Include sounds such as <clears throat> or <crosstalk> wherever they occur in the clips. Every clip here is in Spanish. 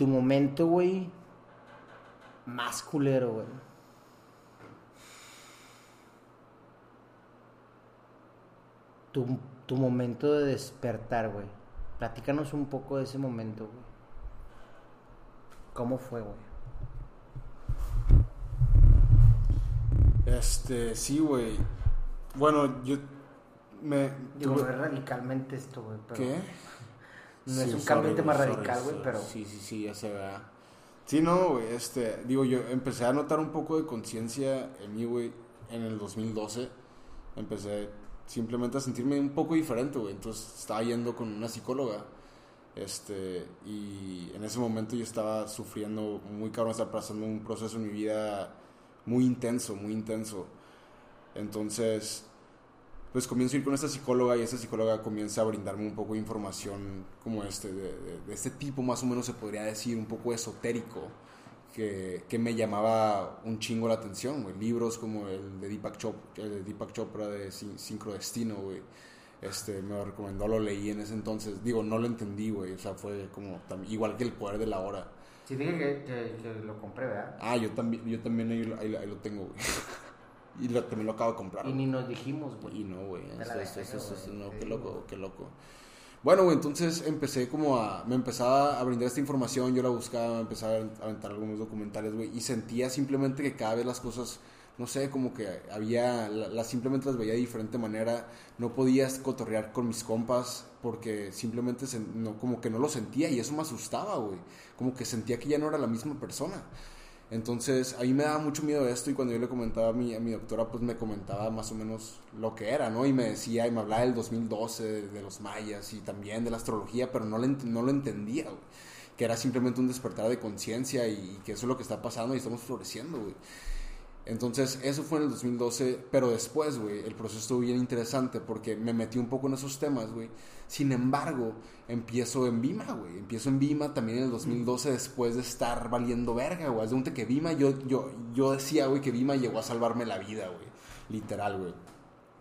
tu momento, güey, más culero, güey. Tu, tu momento de despertar, güey. Platícanos un poco de ese momento, güey. ¿Cómo fue, güey? Este, sí, güey. Bueno, yo me... Digo, tuve- radicalmente esto, güey, pero... ¿Qué? No es Sí, un sorry, cambio sorry, radical, güey, pero... Sí, sí, sí, ya se vea. Sí, no, güey, este, digo, yo empecé a notar un poco de conciencia en mí, güey, en el 2012. Empecé simplemente a sentirme un poco diferente, güey. Entonces estaba yendo con una psicóloga, este, y en ese momento yo estaba sufriendo muy cabrón, estaba pasando un proceso en mi vida muy intenso, muy intenso. Entonces, pues comienzo a ir con esta psicóloga y esta psicóloga comienza a brindarme un poco de información como este, de, de- de este tipo más o menos se podría decir, un poco esotérico, que, que me llamaba un chingo la atención, güey. Libros como el de Deepak Chopra, el de Deepak Chopra de Sin- Sincrodestino, güey. Este, me lo recomendó, lo leí en ese entonces. Digo, no lo entendí, güey. O sea, fue como igual que el poder de la hora. Sí, dije que, que- que lo compré, ¿verdad? Ah, yo también, yo también ahí, ahí ahí lo tengo, güey. <laughs> y lo- también lo acabo de comprar. Y ni nos dijimos, güey. Y no, güey. La Eso, eso, eso, no, qué loco, qué loco. Bueno, güey, entonces empecé como a... Me empezaba a brindar esta información, yo la buscaba, me empezaba a aventar algunos documentales, güey, y sentía simplemente que cada vez las cosas, no sé, como que había... la- Las simplemente las veía de diferente manera, no podías cotorrear con mis compas porque simplemente se- no, como que no lo sentía y eso me asustaba, güey. Como que sentía que ya no era la misma persona. Entonces, a mí me daba mucho miedo esto y cuando yo le comentaba a mi, a mi doctora, pues me comentaba más o menos lo que era, ¿no? Y me decía, y me hablaba del 2012, de, de los mayas y también de la astrología, pero no, le no lo entendía, güey. Que era simplemente un despertar de conciencia y, y que eso es lo que está pasando y estamos floreciendo, güey. Entonces, eso fue en el 2012, pero después, güey, el proceso estuvo bien interesante porque me metí un poco en esos temas, güey. Sin embargo, empiezo en Vima, güey. Empiezo en Vima también en el 2012 después de estar valiendo verga, güey. Haz de cuenta que Vima, yo, yo, yo decía, güey, que Vima llegó a salvarme la vida, güey. Literal, güey.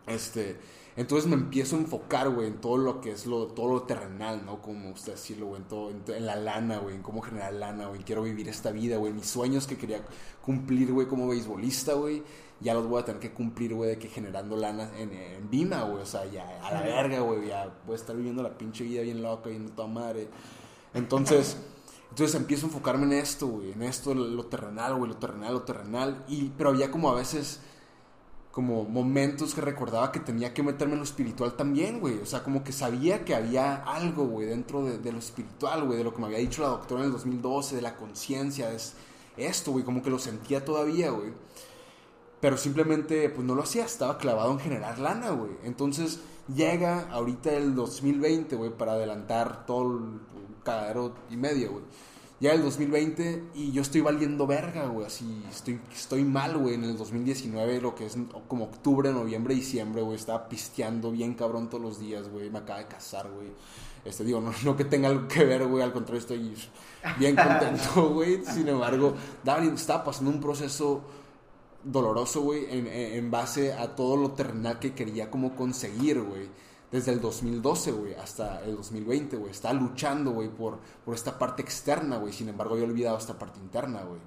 Este, entonces me empiezo a enfocar, güey, en todo lo que es lo, todo lo terrenal, ¿no? Como usted decirlo, güey, en, todo, en, en la lana, güey, en cómo generar lana, güey. Quiero vivir esta vida, güey. Mis sueños que quería cumplir, güey, como beisbolista, güey, ya los voy a tener que cumplir, güey, de que generando lana en, en Vima, güey. O sea, ya a la verga, güey, ya voy a estar viviendo la pinche vida bien loca, bien toda madre. Entonces, entonces empiezo a enfocarme en esto, güey, en esto, lo terrenal, güey, lo terrenal, lo terrenal. Y, pero había como a veces como momentos que recordaba que tenía que meterme en lo espiritual también, güey. O sea, como que sabía que había algo, güey, dentro de, de lo espiritual, güey, de lo que me había dicho la doctora en el 2012, de la conciencia, es esto, güey, como que lo sentía todavía, güey. Pero simplemente, pues no lo hacía, estaba clavado en generar lana, güey. Entonces llega ahorita el 2020, güey, para adelantar todo el cagadero y medio, güey. Ya el 2020 y yo estoy valiendo verga, güey. Así, estoy, estoy mal, güey. En el 2019, lo que es como octubre, noviembre, diciembre, güey. Estaba pisteando bien cabrón todos los días, güey. Me acaba de casar, güey. Este, digo, no, no que tenga algo que ver, güey. Al contrario, estoy bien contento, <laughs> güey. Sin embargo, estaba pasando un proceso doloroso, güey, en, en- base a todo lo terrenal que quería como conseguir, güey. Desde el 2012, güey, hasta el 2020, güey. Estaba luchando, güey, por, por esta parte externa, güey. Sin embargo, había olvidado esta parte interna, güey.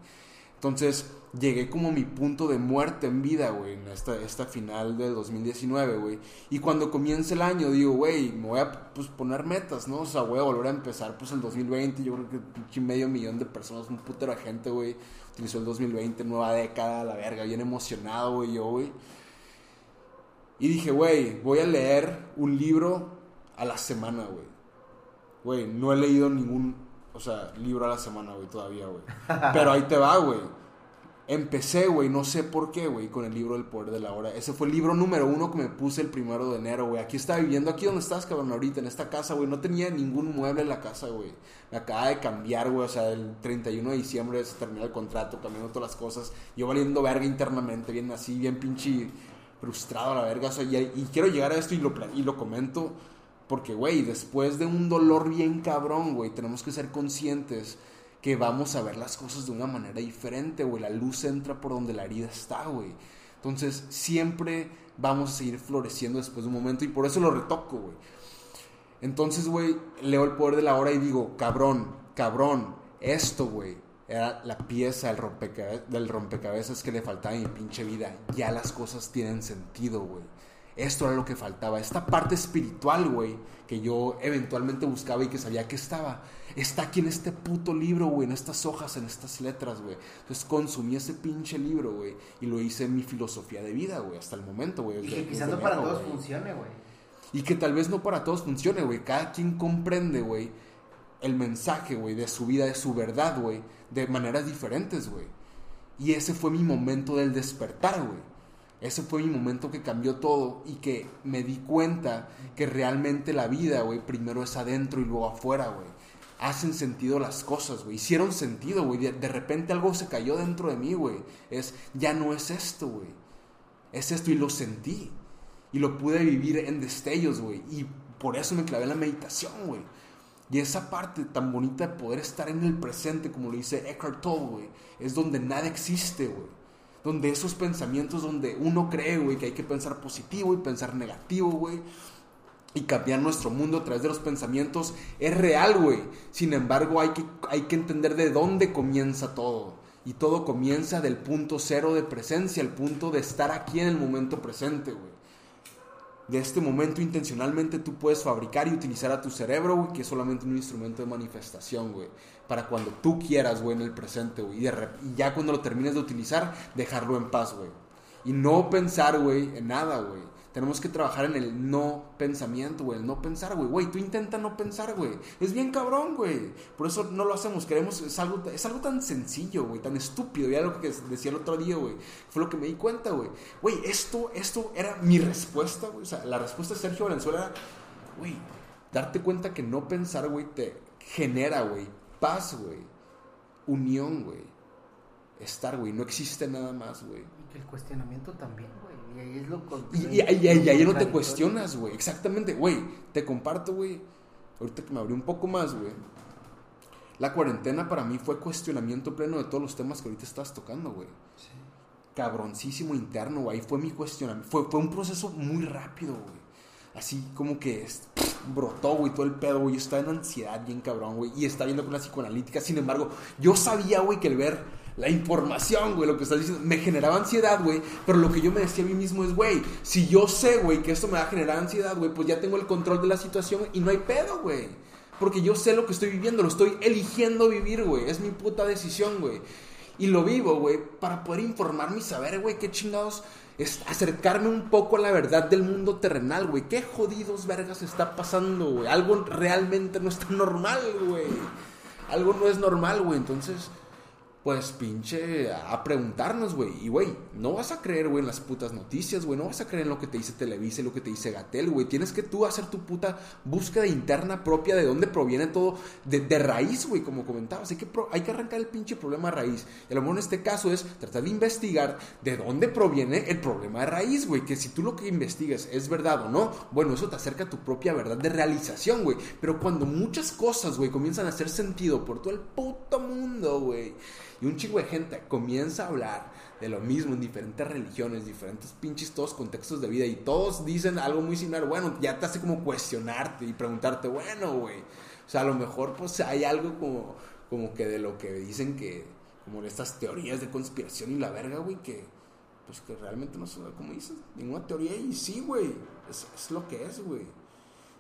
Entonces, llegué como a mi punto de muerte en vida, güey, en esta, esta final del 2019, güey. Y cuando comienza el año, digo, güey, me voy a pues, poner metas, ¿no? O sea, voy a volver a empezar, pues, el 2020. Yo creo que medio millón de personas, un putero de gente, güey, utilizó el 2020, nueva década, la verga, bien emocionado, güey, yo, güey. Y dije, güey, voy a leer un libro a la semana, güey. Güey, no he leído ningún, o sea, libro a la semana, güey, todavía, güey. <laughs> Pero ahí te va, güey. Empecé, güey, no sé por qué, güey, con el libro del poder de la hora. Ese fue el libro número uno que me puse el primero de enero, güey. Aquí estaba viviendo, aquí donde estás, cabrón, ahorita, en esta casa, güey. No tenía ningún mueble en la casa, güey. Me acaba de cambiar, güey. O sea, el 31 de diciembre se termina el contrato, cambiando todas las cosas. Yo valiendo verga internamente, bien así, bien pinche frustrado a la verga. O sea, y, y quiero llegar a esto y lo, y lo comento. Porque, güey, después de un dolor bien cabrón, güey, tenemos que ser conscientes que vamos a ver las cosas de una manera diferente, güey. La luz entra por donde la herida está, güey. Entonces, siempre vamos a seguir floreciendo después de un momento y por eso lo retoco, güey. Entonces, güey, leo el poder de la hora y digo, cabrón, cabrón, Esto, güey, era la pieza del rompecabezas, que le faltaba en mi pinche vida. Ya las cosas tienen sentido, güey. Esto era lo que faltaba. Esta parte espiritual, güey, que yo eventualmente buscaba y que sabía que estaba, está aquí en este puto libro, güey, en estas hojas, en estas letras, güey. Entonces consumí ese pinche libro, güey, y lo hice en mi filosofía de vida, güey, hasta el momento, güey. Y que quizás no para todos funcione, güey. Y que tal vez no para todos funcione, güey. Cada quien comprende, güey, el mensaje, güey, de su vida, de su verdad, güey, de maneras diferentes, güey. Y ese fue mi momento del despertar, güey. Ese fue mi momento que cambió todo y que me di cuenta que realmente la vida, güey, primero es adentro y luego afuera, güey. Hacen sentido las cosas, güey. Hicieron sentido, güey. De, repente algo se cayó dentro de mí, güey. Es, ya no es esto, güey. Es esto y lo sentí. Y lo pude vivir en destellos, güey. Y por eso me clavé en la meditación, güey. Y esa parte tan bonita de poder estar en el presente, como lo dice Eckhart Tolle, güey, es donde nada existe, güey. Donde esos pensamientos, donde uno cree, güey, que hay que pensar positivo y pensar negativo, güey. Y cambiar nuestro mundo a través de los pensamientos es real, güey. Sin embargo, hay que, hay que entender de dónde comienza todo. Y todo comienza del punto cero de presencia, el punto de estar aquí en el momento presente, güey de este momento intencionalmente tú puedes fabricar y utilizar a tu cerebro, güey, que es solamente un instrumento de manifestación, güey, para cuando tú quieras, güey, en el presente, güey, y, y ya cuando lo termines de utilizar, dejarlo en paz, güey. Y no pensar, güey, en nada, güey. Tenemos que trabajar en el no pensamiento, güey, el no pensar, güey. Güey, tú intenta no pensar, güey. Es bien cabrón, güey. Por eso no lo hacemos. Queremos, es algo, es algo tan sencillo, güey, tan estúpido. Ya lo que decía el otro día, güey. Fue lo que me di cuenta, güey. Güey, esto, esto era mi respuesta, güey. O sea, la respuesta de Sergio Valenzuela era, güey, darte cuenta que no pensar, güey, te genera, güey, paz, güey. Unión, güey. Estar, güey. No existe nada más, güey. Y que el cuestionamiento también, güey. Y es lo Y, y, y- y- y ahí no te cuestionas, güey. Exactamente, güey. Te comparto, güey. Ahorita que me abrí un poco más, güey. La cuarentena para mí fue cuestionamiento pleno de todos los temas que ahorita estás tocando, güey. Sí. Cabroncísimo interno, güey. Ahí fue mi cuestionamiento. Fue, fue un proceso muy rápido, güey. Así como que es- brotó, güey, todo el pedo, güey. Yo estaba en ansiedad bien cabrón, güey. Y estaba viendo con la psicoanalítica. Sin embargo, yo sabía, güey, que el ver la información, güey, lo que estás diciendo, me generaba ansiedad, güey. Pero lo que yo me decía a mí mismo es, güey, si yo sé, güey, que esto me va a generar ansiedad, güey, pues ya tengo el control de la situación y no hay pedo, güey. Porque yo sé lo que estoy viviendo, lo estoy eligiendo vivir, güey. Es mi puta decisión, güey. Y lo vivo, güey, para poder informarme y saber, güey, qué chingados es acercarme un poco a la verdad del mundo terrenal, güey. ¿Qué jodidos vergas está pasando, güey? Algo realmente no está normal, güey. Algo no es normal, güey. Entonces, pues pinche a preguntarnos, güey. Y, güey, no vas a creer, güey, en las putas noticias, güey. No vas a creer en lo que te dice Televisa y lo que te dice Gatel, güey. Tienes que tú hacer tu puta búsqueda interna propia de dónde proviene todo, de, raíz, güey, como comentabas. Hay que, hay que arrancar el pinche problema de raíz. Y a lo mejor en este caso es tratar de investigar de dónde proviene el problema de raíz, güey. Que si tú lo que investigas es verdad o no, bueno, eso te acerca a tu propia verdad de realización, güey. Pero cuando muchas cosas, güey, comienzan a hacer sentido por todo el puto mundo, güey. Y un chingo de gente comienza a hablar de lo mismo en diferentes religiones, diferentes pinches todos contextos de vida y todos dicen algo muy similar. Bueno, ya te hace como cuestionarte y preguntarte, bueno, güey. O sea, a lo mejor pues hay algo como, como que de lo que dicen que, como de estas teorías de conspiración y la verga, güey, que pues que realmente no son, como dices, ninguna teoría y sí, güey. Es, es lo que es, güey.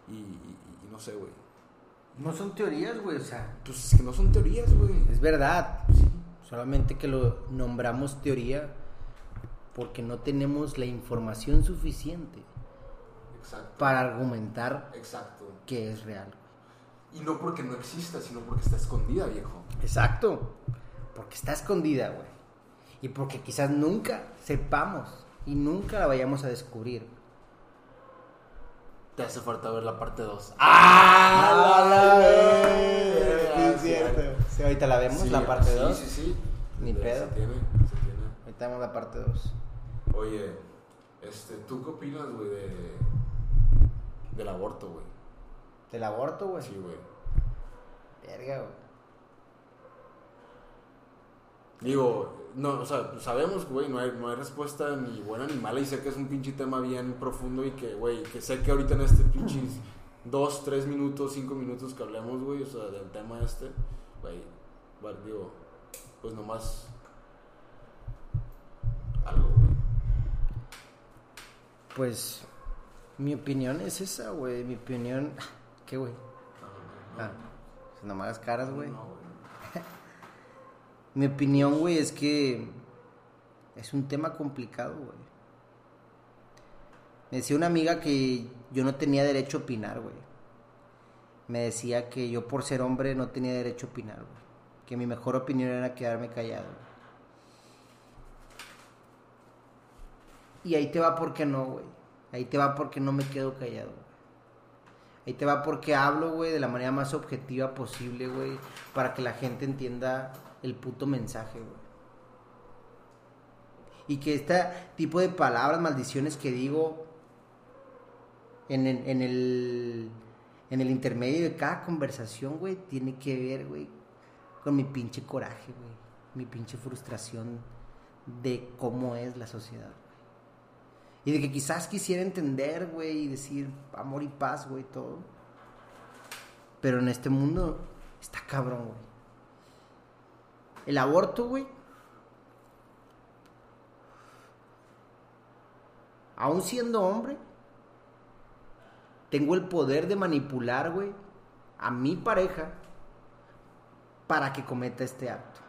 Y, y- y no sé, güey. No son teorías, güey, o sea, Pues es que no son teorías, güey. es verdad. sí. Solamente que lo nombramos teoría porque no tenemos la información suficiente Exacto. para argumentar Exacto. que es real. Y no porque no exista, sino porque está escondida, viejo. Exacto. Porque está escondida, güey. Y porque quizás nunca sepamos y nunca la vayamos a descubrir. Te hace falta ver la parte 2. ¡Ah! la verga! Sí, cierto. Sí, ahorita la vemos, la parte 2. Sí, sí, sí. Ni Se pedo. tiene, se tiene. Ahorita vemos la parte 2. Oye, este, ¿tú qué opinas, güey, de, del aborto, güey? ¿Del aborto, güey? Sí, güey. Verga, güey. Digo, no, o sea, sabemos, güey, no hay, no hay respuesta ni buena ni mala y sé que es un pinche tema bien profundo y que, güey, que sé que ahorita en este pinches dos, tres minutos, cinco minutos que hablemos, güey, o sea, del tema este, güey, digo, pues nomás algo, güey. Pues mi opinión es esa, güey. Mi opinión. <laughs> ¿Qué, güey? Ah, pues no me hagas caras, güey. No, güey. Mi opinión, güey, es que es un tema complicado, güey. Me decía una amiga que yo no tenía derecho a opinar, güey. Me decía que yo por ser hombre no tenía derecho a opinar, güey. Que mi mejor opinión era quedarme callado. Y ahí te va porque no, güey. Ahí te va porque no me quedo callado, güey. Ahí te va porque hablo, güey, de la manera más objetiva posible, güey. Para que la gente entienda el puto mensaje, güey. Y que este tipo de palabras, maldiciones que digo en el, en el, en el intermedio de cada conversación, güey, tiene que ver, güey, con mi pinche coraje, güey. Mi pinche frustración de cómo es la sociedad, güey. Y de que quizás quisiera entender, güey, y decir amor y paz, güey, todo. Pero en este mundo está cabrón, güey. El aborto, güey. Aún siendo hombre, tengo el poder de manipular, güey, a mi pareja para que cometa este acto.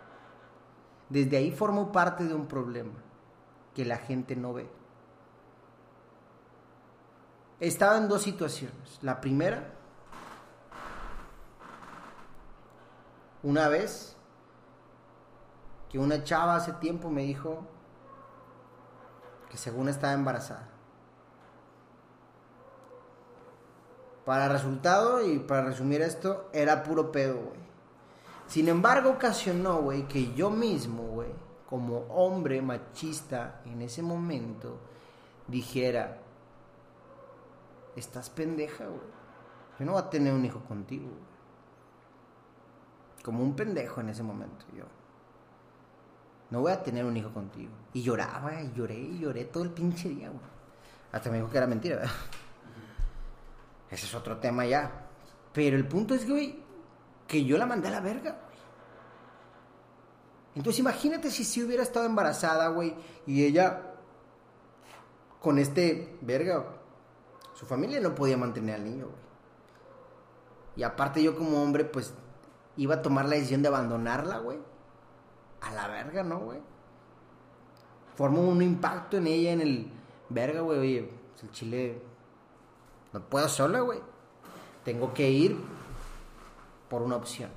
Desde ahí formo parte de un problema que la gente no ve. Estaba en dos situaciones. La primera, una vez que una chava hace tiempo me dijo que según estaba embarazada. Para resultado y para resumir esto, era puro pedo, güey. Sin embargo, ocasionó, güey, que yo mismo, güey, como hombre machista en ese momento, dijera, estás pendeja, güey. Yo no voy a tener un hijo contigo, güey. Como un pendejo en ese momento, yo. No voy a tener un hijo contigo. Y lloraba, y lloré, y lloré todo el pinche día, güey. Hasta me dijo que era mentira, ¿verdad? <laughs> Ese es otro tema ya. Pero el punto es que, güey, que yo la mandé a la verga, güey. Entonces imagínate si sí hubiera estado embarazada, güey, y ella con este verga. Su familia no podía mantener al niño, güey. Y aparte yo como hombre, pues, iba a tomar la decisión de abandonarla, güey. A la verga, ¿no, güey? Formó un impacto en ella, en el... Verga, güey, oye, pues el chile... No puedo sola, güey. Tengo que ir por una opción.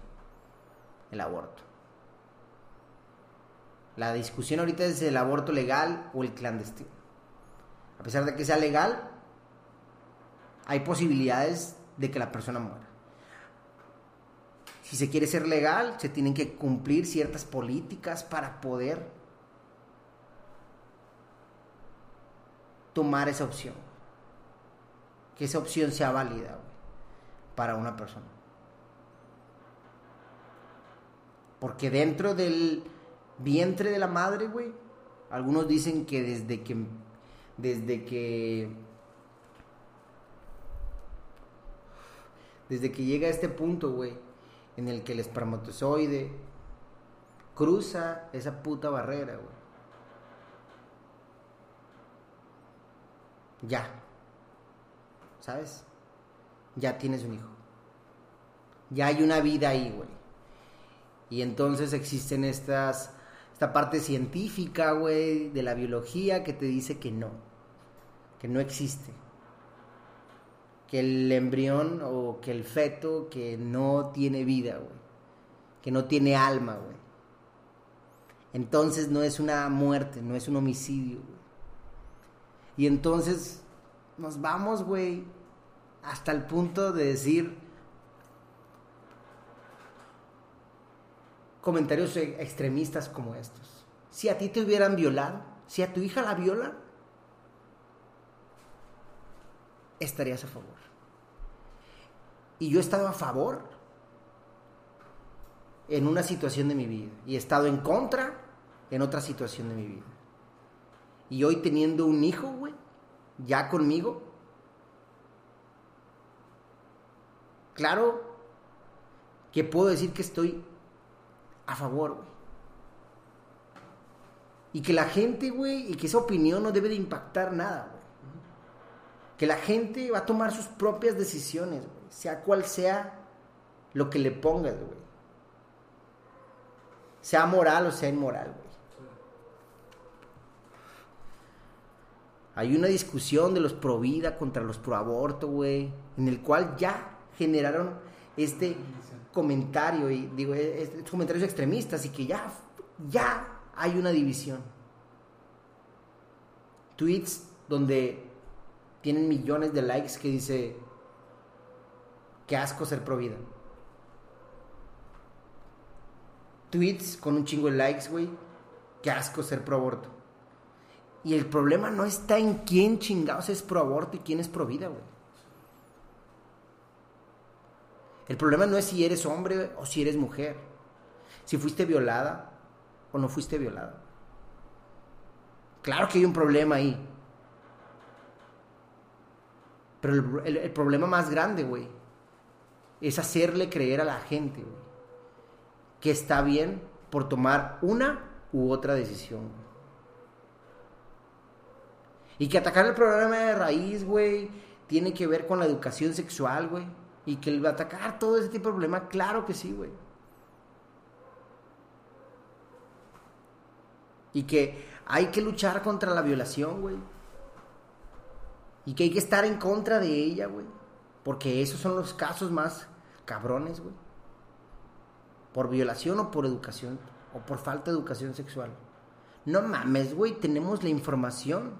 El aborto. La discusión ahorita es el aborto legal o el clandestino. A pesar de que sea legal, hay posibilidades de que la persona muera. Si se quiere ser legal, se tienen que cumplir ciertas políticas para poder tomar esa opción. Que esa opción sea válida güey, para una persona. Porque dentro del vientre de la madre, güey, algunos dicen que desde que desde que desde que llega a este punto, güey, en el que el espermatozoide cruza esa puta barrera, güey. Ya. ¿Sabes? Ya tienes un hijo. Ya hay una vida ahí, güey. Y entonces existen estas esta parte científica, güey, de la biología que te dice que no. Que no existe que el embrión o que el feto que no tiene vida, güey. Que no tiene alma, güey. Entonces no es una muerte, no es un homicidio. Y entonces nos vamos, güey, hasta el punto de decir comentarios e- extremistas como estos. Si a ti te hubieran violado, si a tu hija la violan, estarías a favor. Y yo he estado a favor en una situación de mi vida. Y he estado en contra en otra situación de mi vida. Y hoy teniendo un hijo, güey, ya conmigo. Claro que puedo decir que estoy a favor, güey. Y que la gente, güey, y que esa opinión no debe de impactar nada, güey. Que la gente va a tomar sus propias decisiones. Sea cual sea lo que le pongas, güey. Sea moral o sea inmoral, güey. Hay una discusión de los pro vida contra los pro aborto, güey, en el cual ya generaron este comentario y digo, estos comentarios extremistas y que ya ya hay una división. Tweets donde tienen millones de likes que dice qué asco ser pro vida. Tweets con un chingo de likes, güey, qué asco ser pro aborto. Y el problema no está en quién chingados es pro aborto y quién es pro vida, güey. El problema no es si eres hombre o si eres mujer. Si fuiste violada o no fuiste violada. Claro que hay un problema ahí. Pero el, problema más grande, güey, es hacerle creer a la gente, güey, que está bien por tomar una u otra decisión. Y que atacar el problema de raíz, güey, tiene que ver con la educación sexual, güey. Y que atacar todo ese tipo de problema, claro que sí, güey. Y que hay que luchar contra la violación, güey. Y que hay que estar en contra de ella, güey. Porque esos son los casos más cabrones, güey. Por violación o por educación. O por falta de educación sexual. No mames, güey. Tenemos la información.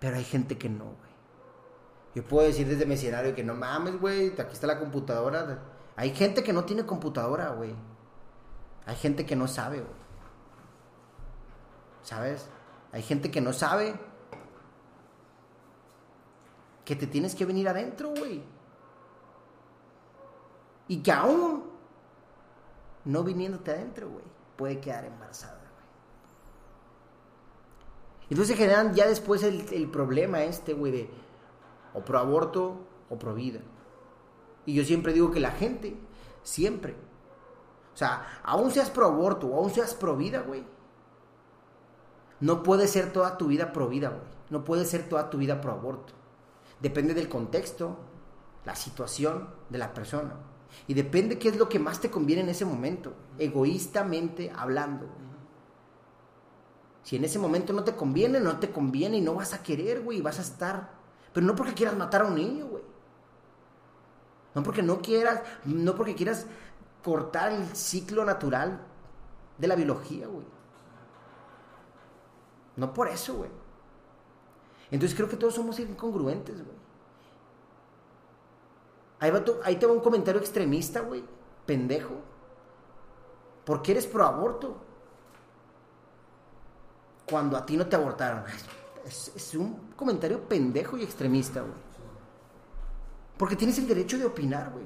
Pero hay gente que no, güey. Yo puedo decir desde mi escenario que no mames, güey, aquí está la computadora. Hay gente que no tiene computadora, güey. Hay gente que no sabe, güey. ¿Sabes? Hay gente que no sabe que te tienes que venir adentro, güey. Y que aún no viniéndote adentro, güey, puede quedar embarazada. Entonces se generan ya después el, problema este, güey, de o pro aborto o pro vida. Y yo siempre digo que la gente, siempre, o sea, aún seas pro aborto o aún seas pro vida, güey, no puede ser toda tu vida pro vida, güey. No puede ser toda tu vida pro aborto. Depende del contexto, la situación de la persona. Y depende qué es lo que más te conviene en ese momento, egoístamente hablando. Si en ese momento no te conviene, no te conviene y no vas a querer, güey, vas a estar. Pero no porque quieras matar a un niño, güey. No porque no quieras, no porque quieras cortar el ciclo natural de la biología, güey. No por eso, güey. Entonces creo que todos somos incongruentes, güey. Ahí, va ahí te va un comentario extremista, güey. Pendejo. ¿Por qué eres pro aborto? cuando a ti no te abortaron. Es, un comentario pendejo y extremista, güey. Porque tienes el derecho de opinar, güey.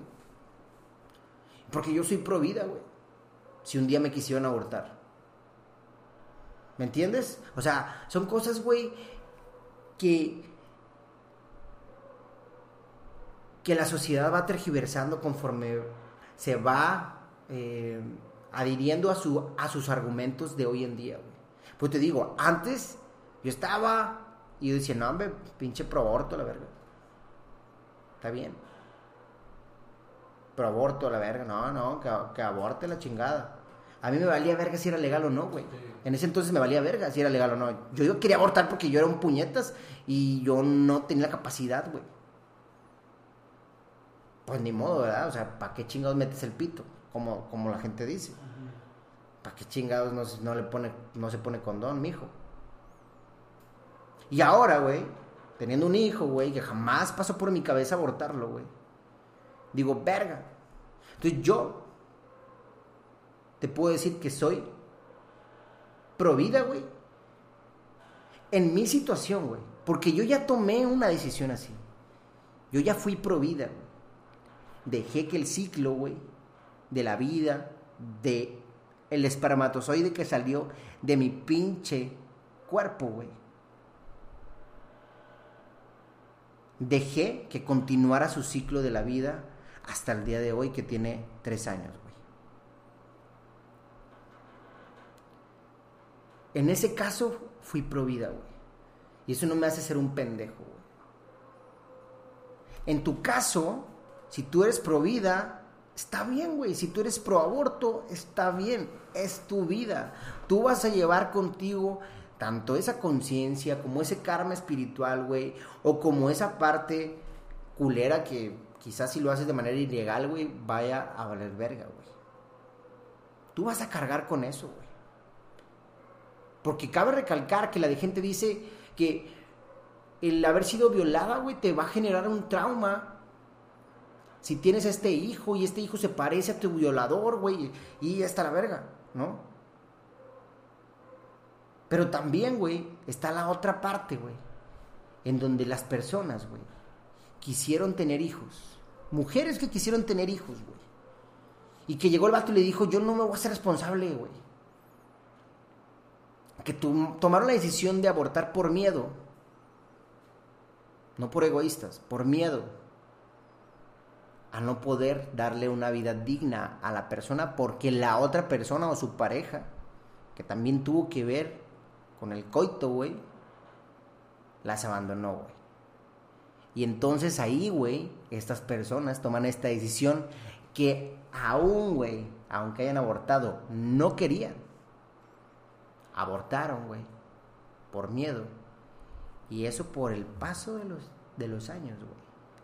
Porque yo soy pro vida, güey. Si un día me quisieron abortar. ¿Me entiendes? O sea, son cosas, güey, que que la sociedad va tergiversando conforme se va eh, adhiriendo a, su, a sus argumentos de hoy en día, güey. Pues te digo, antes yo estaba y yo decía, no, hombre, pinche pro aborto, la verga. Está bien. Pro aborto, la verga. No, no, que, aborte la chingada. A mí me valía verga si era legal o no, güey. En ese entonces me valía verga si era legal o no. Yo, yo quería abortar porque yo era un puñetas y yo no tenía la capacidad, güey. Pues ni modo, ¿verdad? O sea, ¿para qué chingados metes el pito? Como, como la gente dice. ¿Para qué chingados no, no, le pone, no se pone condón, mijo? Y ahora, güey, teniendo un hijo, güey, que jamás pasó por mi cabeza abortarlo, güey. Digo, verga. Entonces yo te puedo decir que soy pro vida, güey. En mi situación, güey. Porque yo ya tomé una decisión así. Yo ya fui pro vida, Dejé que el ciclo, güey, de la vida, de el espermatozoide que salió de mi pinche cuerpo, güey. Dejé que continuara su ciclo de la vida hasta el día de hoy que tiene tres años, güey. En ese caso fui pro vida, güey. Y eso no me hace ser un pendejo, güey. En tu caso, si tú eres pro vida, está bien, güey. Si tú eres pro aborto, está bien. Es tu vida. Tú vas a llevar contigo tanto esa conciencia como ese karma espiritual, güey. O como esa parte culera que quizás si lo haces de manera ilegal, güey, vaya a valer verga, güey. Tú vas a cargar con eso, güey. Porque cabe recalcar que la de gente dice que el haber sido violada, güey, te va a generar un trauma. Si tienes este hijo y este hijo se parece a tu violador, güey, y hasta la verga, ¿no? Pero también, güey, está la otra parte, güey, en donde las personas, güey, quisieron tener hijos. Mujeres que quisieron tener hijos, güey. Y que llegó el vato y le dijo, yo no me voy a ser responsable, güey. Que tomaron la decisión de abortar por miedo. No por egoístas, por miedo. A no poder darle una vida digna a la persona porque la otra persona o su pareja, que también tuvo que ver con el coito, güey, las abandonó, güey. Y entonces ahí, güey, estas personas toman esta decisión que aún, güey, aunque hayan abortado, no querían. Abortaron, güey, por miedo. Y eso por el paso de los, de los años, güey,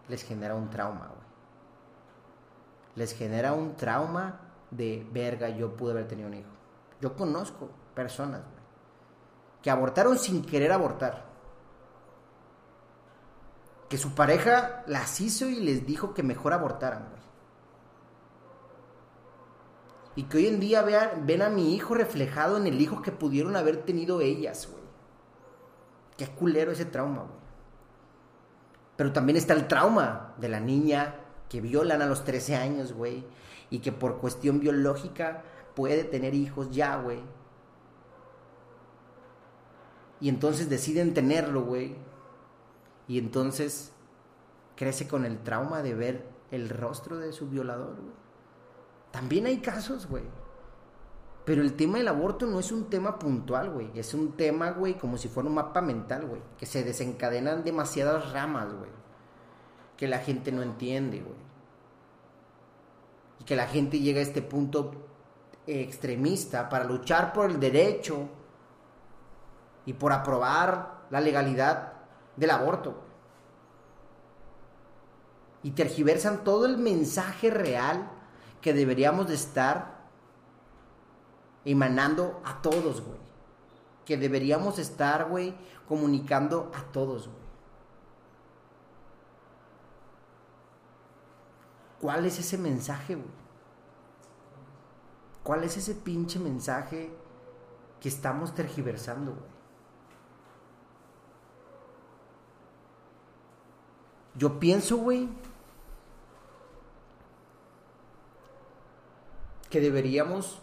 les genera un trauma, güey. Les genera un trauma de, verga, yo pude haber tenido un hijo. Yo conozco personas, güey, que abortaron sin querer abortar que su pareja las hizo y les dijo que mejor abortaran, güey. Y que hoy en día ven a mi hijo reflejado en el hijo que pudieron haber tenido ellas, güey. Qué culero ese trauma, güey. Pero también está el trauma de la niña que violan a los 13 años, güey. Y que por cuestión biológica puede tener hijos ya, güey. Y entonces deciden tenerlo, güey y entonces crece con el trauma de ver el rostro de su violador, güey. También hay casos, güey. Pero el tema del aborto no es un tema puntual, güey. Es un tema, güey, como si fuera un mapa mental, güey. Que se desencadenan demasiadas ramas, güey. Que la gente no entiende, güey. Y que la gente llega a este punto extremista para luchar por el derecho y por aprobar la legalidad del aborto. Y tergiversan todo el mensaje real que deberíamos de estar emanando a todos, güey. Que deberíamos estar, güey, comunicando a todos, güey. ¿Cuál es ese mensaje, güey? ¿Cuál es ese pinche mensaje que estamos tergiversando, güey? Yo pienso, güey, que deberíamos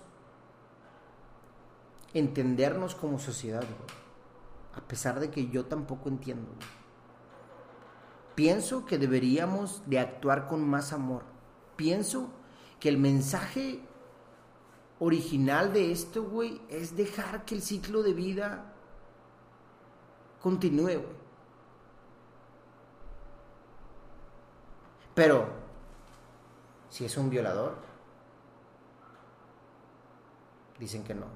entendernos como sociedad. A pesar de que yo tampoco entiendo. Pienso que deberíamos de actuar con más amor. Pienso que el mensaje original de esto, güey, es dejar que el ciclo de vida continúe. Pero, si es un violador, dicen que no.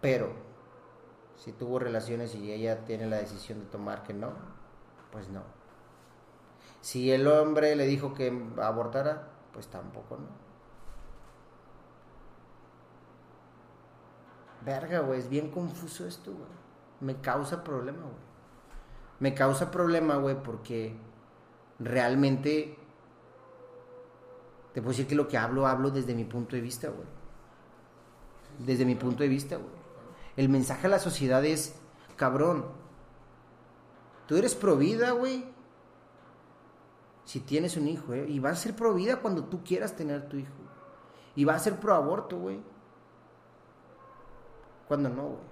Pero, si tuvo relaciones y ella tiene la decisión de tomar que no, pues no. Si el hombre le dijo que abortara, pues tampoco no. Verga, güey, es bien confuso esto, güey. Me causa problema, güey. Me causa problema, güey, porque realmente te puedo decir que lo que hablo, hablo desde mi punto de vista, güey. Desde mi punto de vista, güey. El mensaje a la sociedad es, cabrón, tú eres pro vida, güey. Si tienes un hijo, ¿eh? Y vas a ser pro vida cuando tú quieras tener tu hijo. Y vas a ser pro aborto, güey. Cuando no, güey.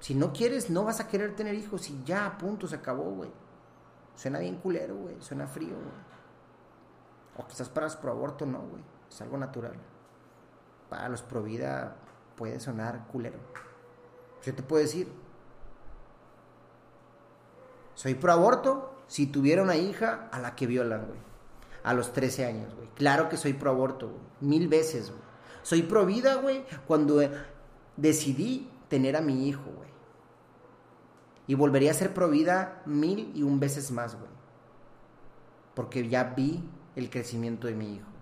Si no quieres, no vas a querer tener hijos y ya, punto, se acabó, güey. Suena bien culero, güey. Suena frío, güey. O quizás para pro aborto no, güey. Es algo natural. Para los pro vida, puede sonar culero. Yo te puedo decir, soy pro aborto si tuviera una hija a la que violan, güey. A los 13 años, güey. Claro que soy pro aborto, güey. Mil veces, güey. Soy pro vida, güey, cuando decidí tener a mi hijo, güey. Y volvería a ser pro vida mil y un veces más, güey. Porque ya vi el crecimiento de mi hijo.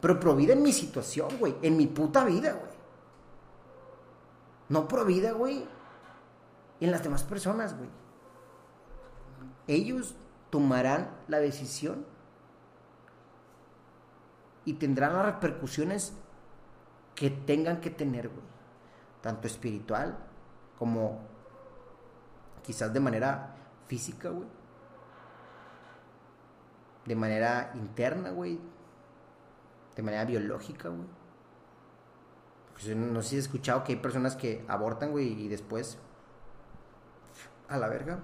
Pero pro vida en mi situación, güey. En mi puta vida, güey. No pro vida, güey. En las demás personas, güey. Ellos tomarán la decisión y tendrán las repercusiones que tengan que tener, güey. Tanto espiritual como quizás de manera física, güey. De manera interna, güey. De manera biológica, güey. no sé si has escuchado que hay personas que abortan, güey, y después a la verga.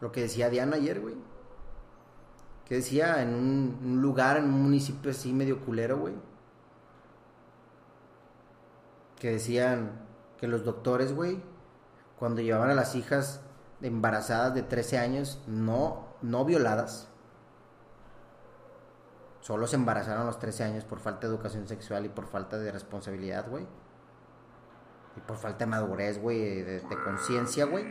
Lo que decía Diana ayer, güey. Que decía en un, lugar, en un municipio así medio culero, güey. Que decían que los doctores, güey, cuando llevaban a las hijas embarazadas de 13 años, no, no violadas, solo se embarazaron a los 13 años por falta de educación sexual y por falta de responsabilidad, güey. Y por falta de madurez, güey, de, de conciencia, güey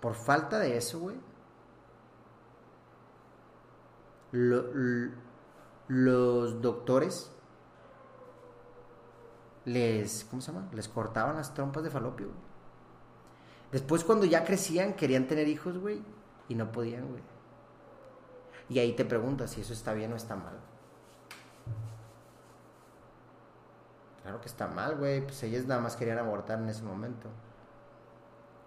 por falta de eso, güey, los doctores les, ¿cómo se llama? Les cortaban las trompas de falopio, güey. Después cuando ya crecían querían tener hijos, güey, y no podían, güey. Y ahí te preguntas si eso está bien o está mal. Claro que está mal, güey, pues ellas nada más querían abortar en ese momento.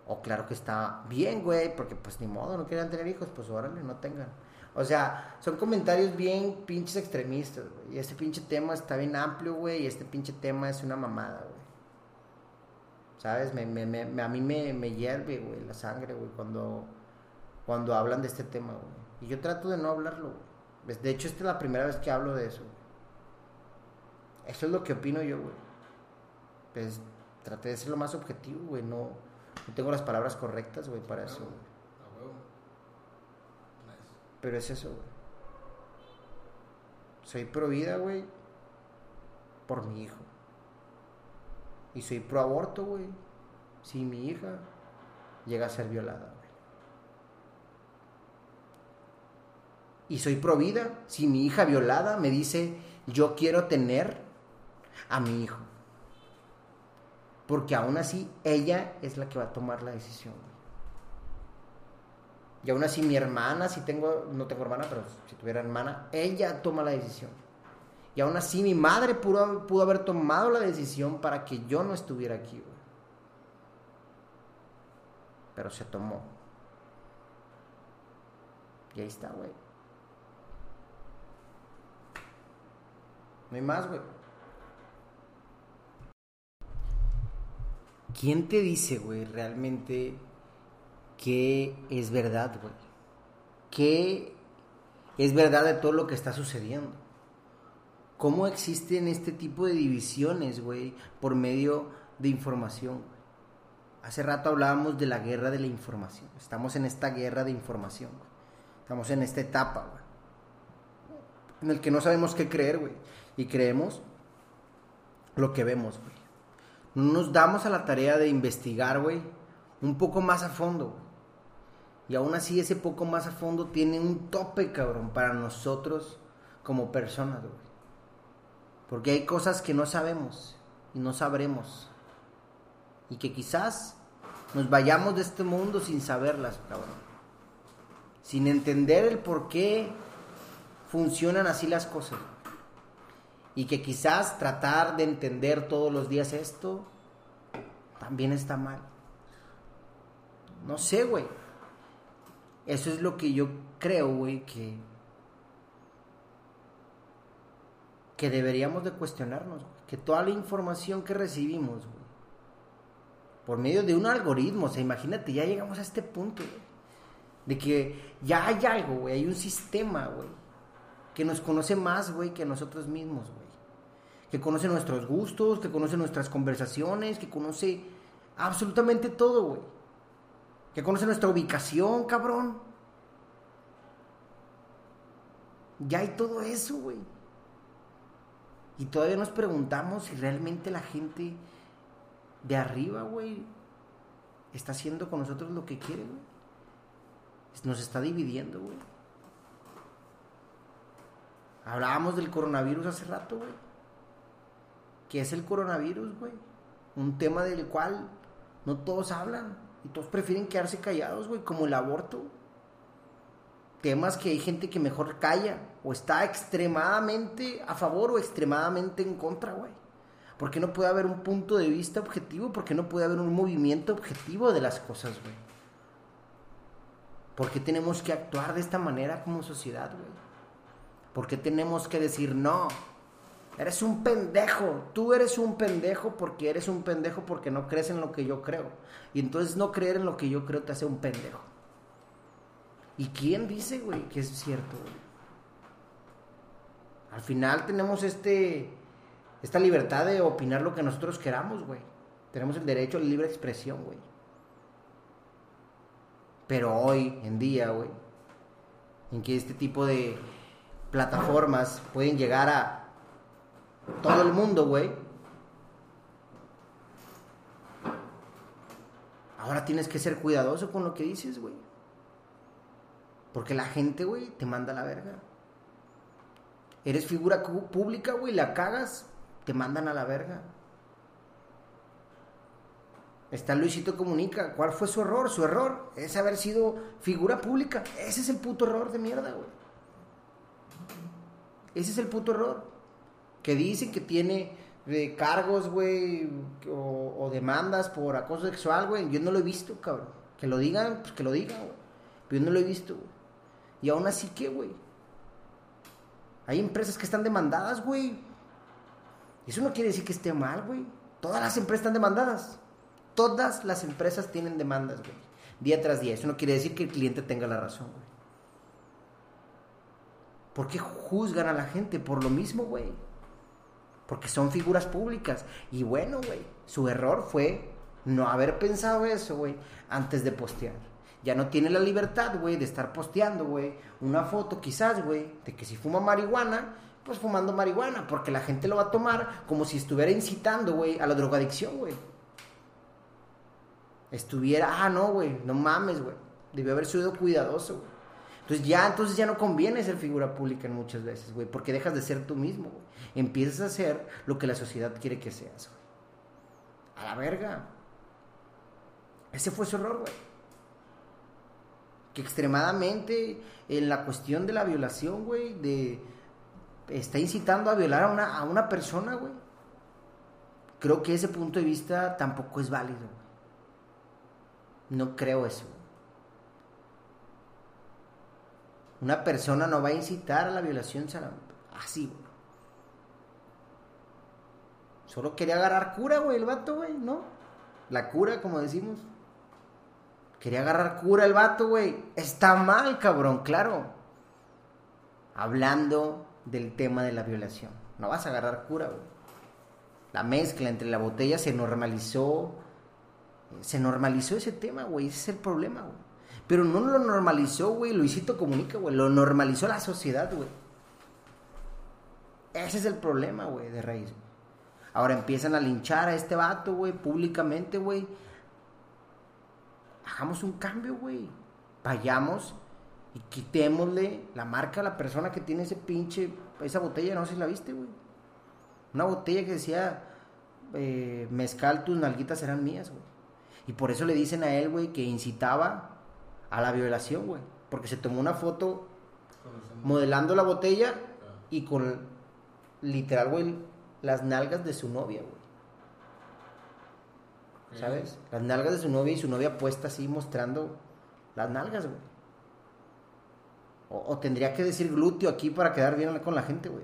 O claro que está bien, güey, porque pues ni modo, no querían tener hijos, pues órale, no tengan. O sea, son comentarios bien pinches extremistas, güey. Y este pinche tema está bien amplio, güey, y este pinche tema es una mamada, güey. ¿Sabes? Me, me, me, a mí me, me hierve, güey, la sangre, güey, cuando, cuando hablan de este tema, güey. Y yo trato de no hablarlo, güey. De hecho, esta es la primera vez que hablo de eso, güey. Eso es lo que opino yo, güey. Pues traté de ser lo más objetivo, güey, no no tengo las palabras correctas, güey, para eso, Pero es eso, güey. Soy pro vida, güey, por mi hijo. Y soy pro aborto, güey, si mi hija llega a ser violada, güey. Y soy pro vida si mi hija violada me dice, yo quiero tener a mi hijo. Porque aún así ella es la que va a tomar la decisión. Y aún así mi hermana, si tengo, no tengo hermana, pero si tuviera hermana, ella toma la decisión. Y aún así mi madre pudo, pudo haber tomado la decisión para que yo no estuviera aquí. Pero se tomó. Y ahí está, güey. No hay más, güey. ¿quién te dice, güey, realmente qué es verdad, güey? ¿Qué es verdad de todo lo que está sucediendo? ¿Cómo existen este tipo de divisiones, güey, por medio de información? Hace rato hablábamos de la guerra de la información. Estamos en esta guerra de información. Güey. Estamos en esta etapa, güey. En el que no sabemos qué creer, güey. Y creemos lo que vemos, güey no nos damos a la tarea de investigar, güey, un poco más a fondo. Y aún así ese poco más a fondo tiene un tope, cabrón, para nosotros como personas, güey. Porque hay cosas que no sabemos y no sabremos. Y que quizás nos vayamos de este mundo sin saberlas, cabrón. Sin entender el por qué funcionan así las cosas y que quizás tratar de entender todos los días esto también está mal. No sé, güey. Eso es lo que yo creo, güey, que que deberíamos de cuestionarnos, que toda la información que recibimos, güey, por medio de un algoritmo, o sea, imagínate, ya llegamos a este punto, güey, de que ya hay algo, güey, hay un sistema, güey, que nos conoce más, güey, que nosotros mismos, güey que conoce nuestros gustos, que conoce nuestras conversaciones, que conoce absolutamente todo, güey. Que conoce nuestra ubicación, cabrón. Ya hay todo eso, güey. Y todavía nos preguntamos si realmente la gente de arriba, güey, está haciendo con nosotros lo que quiere, güey. Nos está dividiendo, güey. Hablábamos del coronavirus hace rato, güey. ¿Qué es el coronavirus, güey? Un tema del cual no todos hablan y todos prefieren quedarse callados, güey, como el aborto. Temas que hay gente que mejor calla o está extremadamente a favor o extremadamente en contra, güey. ¿Por qué no puede haber un punto de vista objetivo? ¿Por qué no puede haber un movimiento objetivo de las cosas, güey? ¿Por qué tenemos que actuar de esta manera como sociedad, güey? ¿Por qué tenemos que decir no? Eres un pendejo. Tú eres un pendejo porque eres un pendejo porque no crees en lo que yo creo. Y entonces no creer en lo que yo creo te hace un pendejo. ¿Y quién dice, güey, que es cierto, güey? Al final tenemos este esta libertad de opinar lo que nosotros queramos, güey. Tenemos el derecho a la libre expresión, güey. Pero hoy en día, güey, en que este tipo de plataformas pueden llegar a todo el mundo, güey. Ahora tienes que ser cuidadoso con lo que dices, güey. Porque la gente, güey, te manda a la verga. Eres figura pública, güey, la cagas, te mandan a la verga. Está Luisito Comunica. ¿Cuál fue su error? Su error es haber sido figura pública. Ese es el puto error de mierda, güey. Ese es el puto error. Que dice que tiene de cargos, güey, o, demandas por acoso sexual, güey. Yo no lo he visto, cabrón. Que lo digan, pues que lo digan, güey. Pero yo no lo he visto, güey. Y aún así, ¿qué, güey? Hay empresas que están demandadas, güey. Eso no quiere decir que esté mal, güey. Todas las empresas están demandadas. Todas las empresas tienen demandas, güey. Día tras día. Eso no quiere decir que el cliente tenga la razón, güey. ¿Por qué juzgan a la gente? Por lo mismo, güey. Porque son figuras públicas. Y bueno, güey, su error fue no haber pensado eso, güey, antes de postear. Ya no tiene la libertad, güey, de estar posteando, güey, una foto quizás, güey, de que si fuma marihuana, pues fumando marihuana, porque la gente lo va a tomar como si estuviera incitando, güey, a la drogadicción, güey. Estuviera, ah, no, güey, no mames, güey. Debió haber sido cuidadoso, güey. Entonces ya, entonces ya no conviene ser figura pública en muchas veces, güey, porque dejas de ser tú mismo, güey. Empiezas a ser lo que la sociedad quiere que seas, güey. A la verga. Ese fue su error, güey. Que extremadamente en la cuestión de la violación, güey, de está incitando a violar a una, a una persona, güey. Creo que ese punto de vista tampoco es válido. Güey. No creo eso. Una persona no va a incitar a la violación así, güey. Solo quería agarrar cura, güey, el vato, güey, ¿no? La cura, como decimos. Quería agarrar cura el vato, güey. Está mal, cabrón, claro. Hablando del tema de la violación. No vas a agarrar cura, güey. La mezcla entre la botella se normalizó. Se normalizó ese tema, güey. Ese es el problema, güey. Pero no lo normalizó, güey. Luisito comunica, güey. Lo normalizó la sociedad, güey. Ese es el problema, güey, de raíz. Ahora empiezan a linchar a este vato, güey, públicamente, güey. Hagamos un cambio, güey. Vayamos y quitémosle la marca a la persona que tiene ese pinche, esa botella, no sé si la viste, güey. Una botella que decía, eh, mezcal, tus nalguitas serán mías, güey. Y por eso le dicen a él, güey, que incitaba a la violación, güey. Porque se tomó una foto modelando la botella y con, literal, güey, las nalgas de su novia, güey. ¿Sabes? Las nalgas de su novia y su novia puesta así mostrando las nalgas, güey. O, tendría que decir glúteo aquí para quedar bien con la gente, güey.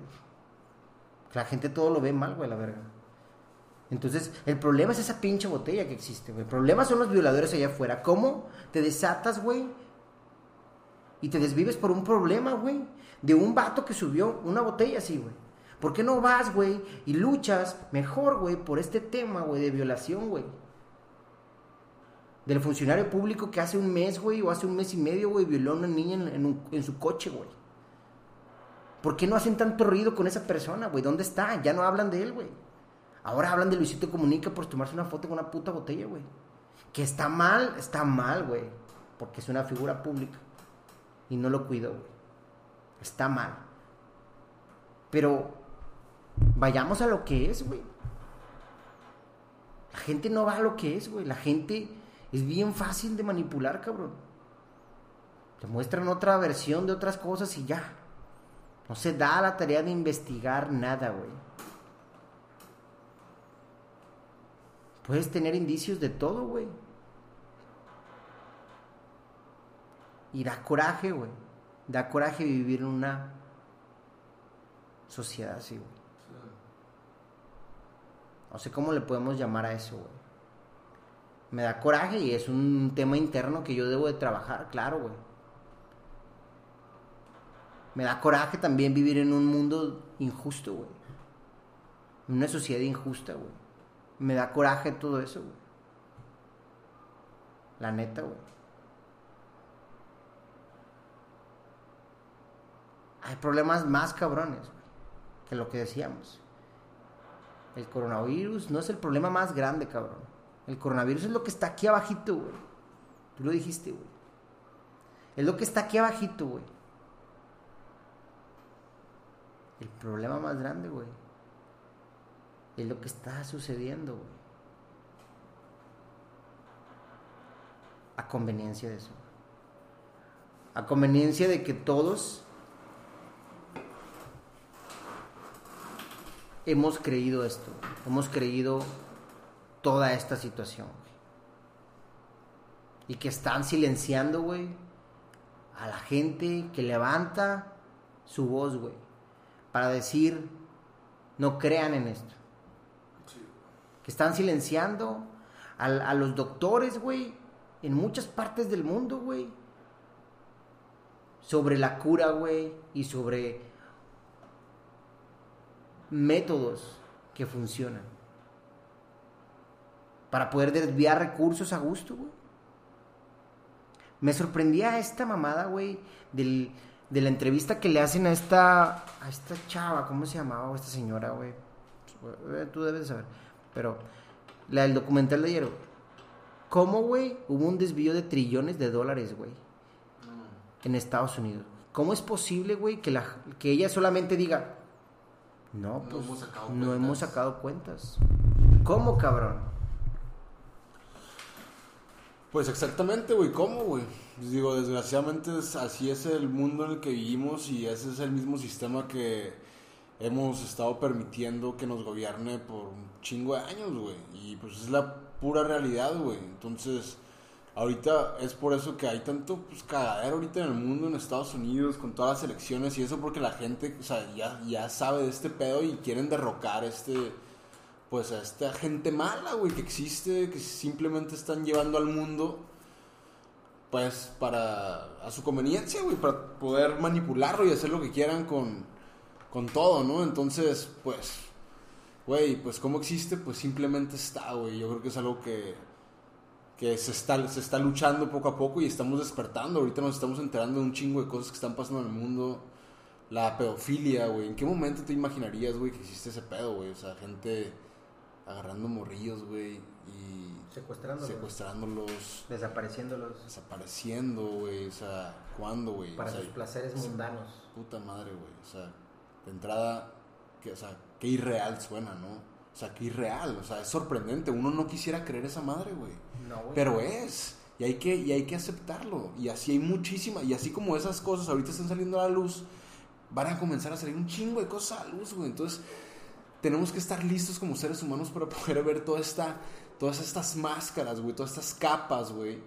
La gente todo lo ve mal, güey, la verga. Entonces, el problema es esa pinche botella que existe, güey. El problema son los violadores allá afuera. ¿Cómo te desatas, güey? Y te desvives por un problema, güey. De un vato que subió una botella así, güey. ¿Por qué no vas, güey, y luchas mejor, güey, por este tema, güey, de violación, güey? Del funcionario público que hace un mes, güey, o hace un mes y medio, güey, violó a una niña en, en su coche, güey. ¿Por qué no hacen tanto ruido con esa persona, güey? ¿Dónde está? Ya no hablan de él, güey. Ahora hablan de Luisito Comunica por tomarse una foto con una puta botella, güey. Que está mal, está mal, güey. Porque es una figura pública. Y no lo cuido, güey. Está mal. Pero vayamos a lo que es, güey. La gente no va a lo que es, güey. La gente es bien fácil de manipular, cabrón. Te muestran otra versión de otras cosas y ya. No se da la tarea de investigar nada, güey. Puedes tener indicios de todo, güey. Y da coraje, güey. Da coraje vivir en una sociedad así, güey. No sé cómo le podemos llamar a eso, güey. Me da coraje y es un tema interno que yo debo de trabajar, claro, güey. Me da coraje también vivir en un mundo injusto, güey. En una sociedad injusta, güey. Me da coraje todo eso, güey. La neta, güey. Hay problemas más cabrones, güey, que lo que decíamos. El coronavirus no es el problema más grande, cabrón. El coronavirus es lo que está aquí abajito, güey. Tú lo dijiste, güey. Es lo que está aquí abajito, güey. El problema más grande, güey, es lo que está sucediendo, güey. A conveniencia de eso. A conveniencia de que todos hemos creído esto. Hemos creído toda esta situación. Y que están silenciando, güey, a la gente que levanta su voz, güey para decir, no crean en esto. Están silenciando a, los doctores, güey, en muchas partes del mundo, güey, sobre la cura, güey, y sobre métodos que funcionan. Para poder desviar recursos a gusto, güey. Me sorprendía esta mamada, güey, del, de la entrevista que le hacen a esta, a esta chava, ¿cómo se llamaba esta señora, güey? Eh, tú debes saber. Pero, la del documental de ayer, ¿Cómo, güey? Hubo un desvío de trillones de dólares, güey. En Estados Unidos. ¿Cómo es posible, güey, que, la, que ella solamente diga, no, pues no hemos sacado cuentas? ¿Cómo, cabrón? Pues exactamente, güey, ¿cómo, güey? Pues digo, desgraciadamente así es el mundo en el que vivimos y ese es el mismo sistema que hemos estado permitiendo que nos gobierne por un chingo de años, güey. Y pues es la pura realidad, güey. Entonces, ahorita es por eso que hay tanto pues, cagadero ahorita en el mundo, en Estados Unidos, con todas las elecciones y eso porque la gente, o sea, ya, ya sabe de este pedo y quieren derrocar este, pues a esta gente mala, güey, que existe, que simplemente están llevando al mundo pues para a su conveniencia, güey, para poder manipularlo y hacer lo que quieran con, con todo, ¿no? Entonces, pues, güey, pues cómo existe, pues simplemente está, güey. Yo creo que es algo que, que se, está, se está luchando poco a poco y estamos despertando. Ahorita nos estamos enterando de un chingo de cosas que están pasando en el mundo. La pedofilia, güey. ¿En qué momento te imaginarías, güey, que existe ese pedo, güey? O sea, gente agarrando morrillos, güey, y secuestrándolos. secuestrándolos. Desapareciéndolos. Desapareciendo, güey, o sea, ¿cuándo, güey? Para sus placeres mundanos. Puta madre, güey, o sea, de entrada, que, o sea, qué irreal suena, ¿no? O sea, qué irreal, o sea, es sorprendente. Uno no quisiera creer esa madre, güey. No, güey. Pero es. Y hay, que, y hay que aceptarlo. Y así hay muchísimas. Y así como esas cosas ahorita están saliendo a la luz, van a comenzar a salir un chingo de cosas a la luz, güey. Entonces, tenemos que estar listos como seres humanos para poder ver toda esta, todas estas máscaras, güey, todas estas capas, güey,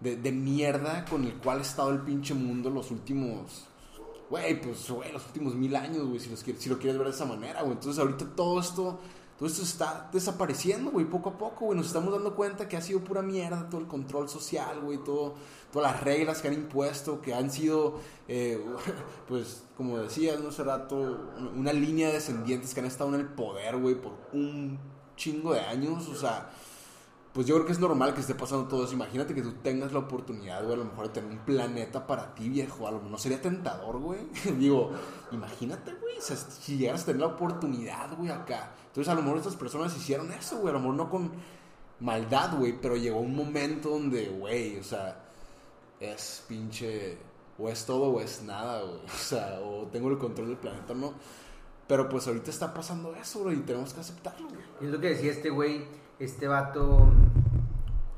de, de, mierda con el cual ha estado el pinche mundo los últimos, güey, pues, güey, los últimos mil años, güey, si, si lo quieres ver de esa manera, güey. Entonces ahorita todo esto todo esto está desapareciendo, güey, poco a poco, güey. Nos estamos dando cuenta que ha sido pura mierda todo el control social, güey, todo, todas las reglas que han impuesto, que han sido, eh, <laughs> pues, como decías, no hace rato, una línea de descendientes que han estado en el poder, güey, por un chingo de años, o sea pues yo creo que es normal que esté pasando todo eso. Imagínate que tú tengas la oportunidad, güey, a lo mejor de tener un planeta para ti, viejo. A lo mejor no sería tentador, güey. <laughs> Digo, imagínate, güey, si llegaras a tener la oportunidad, güey, acá. Entonces, a lo mejor estas personas hicieron eso, güey. A lo mejor no con maldad, güey, pero llegó un momento donde, güey, o sea, es pinche. O es todo o es nada, güey. <laughs> O sea, o tengo el control del planeta no. Pero pues ahorita está pasando eso, güey, y tenemos que aceptarlo, güey. Es lo que decía este güey este vato.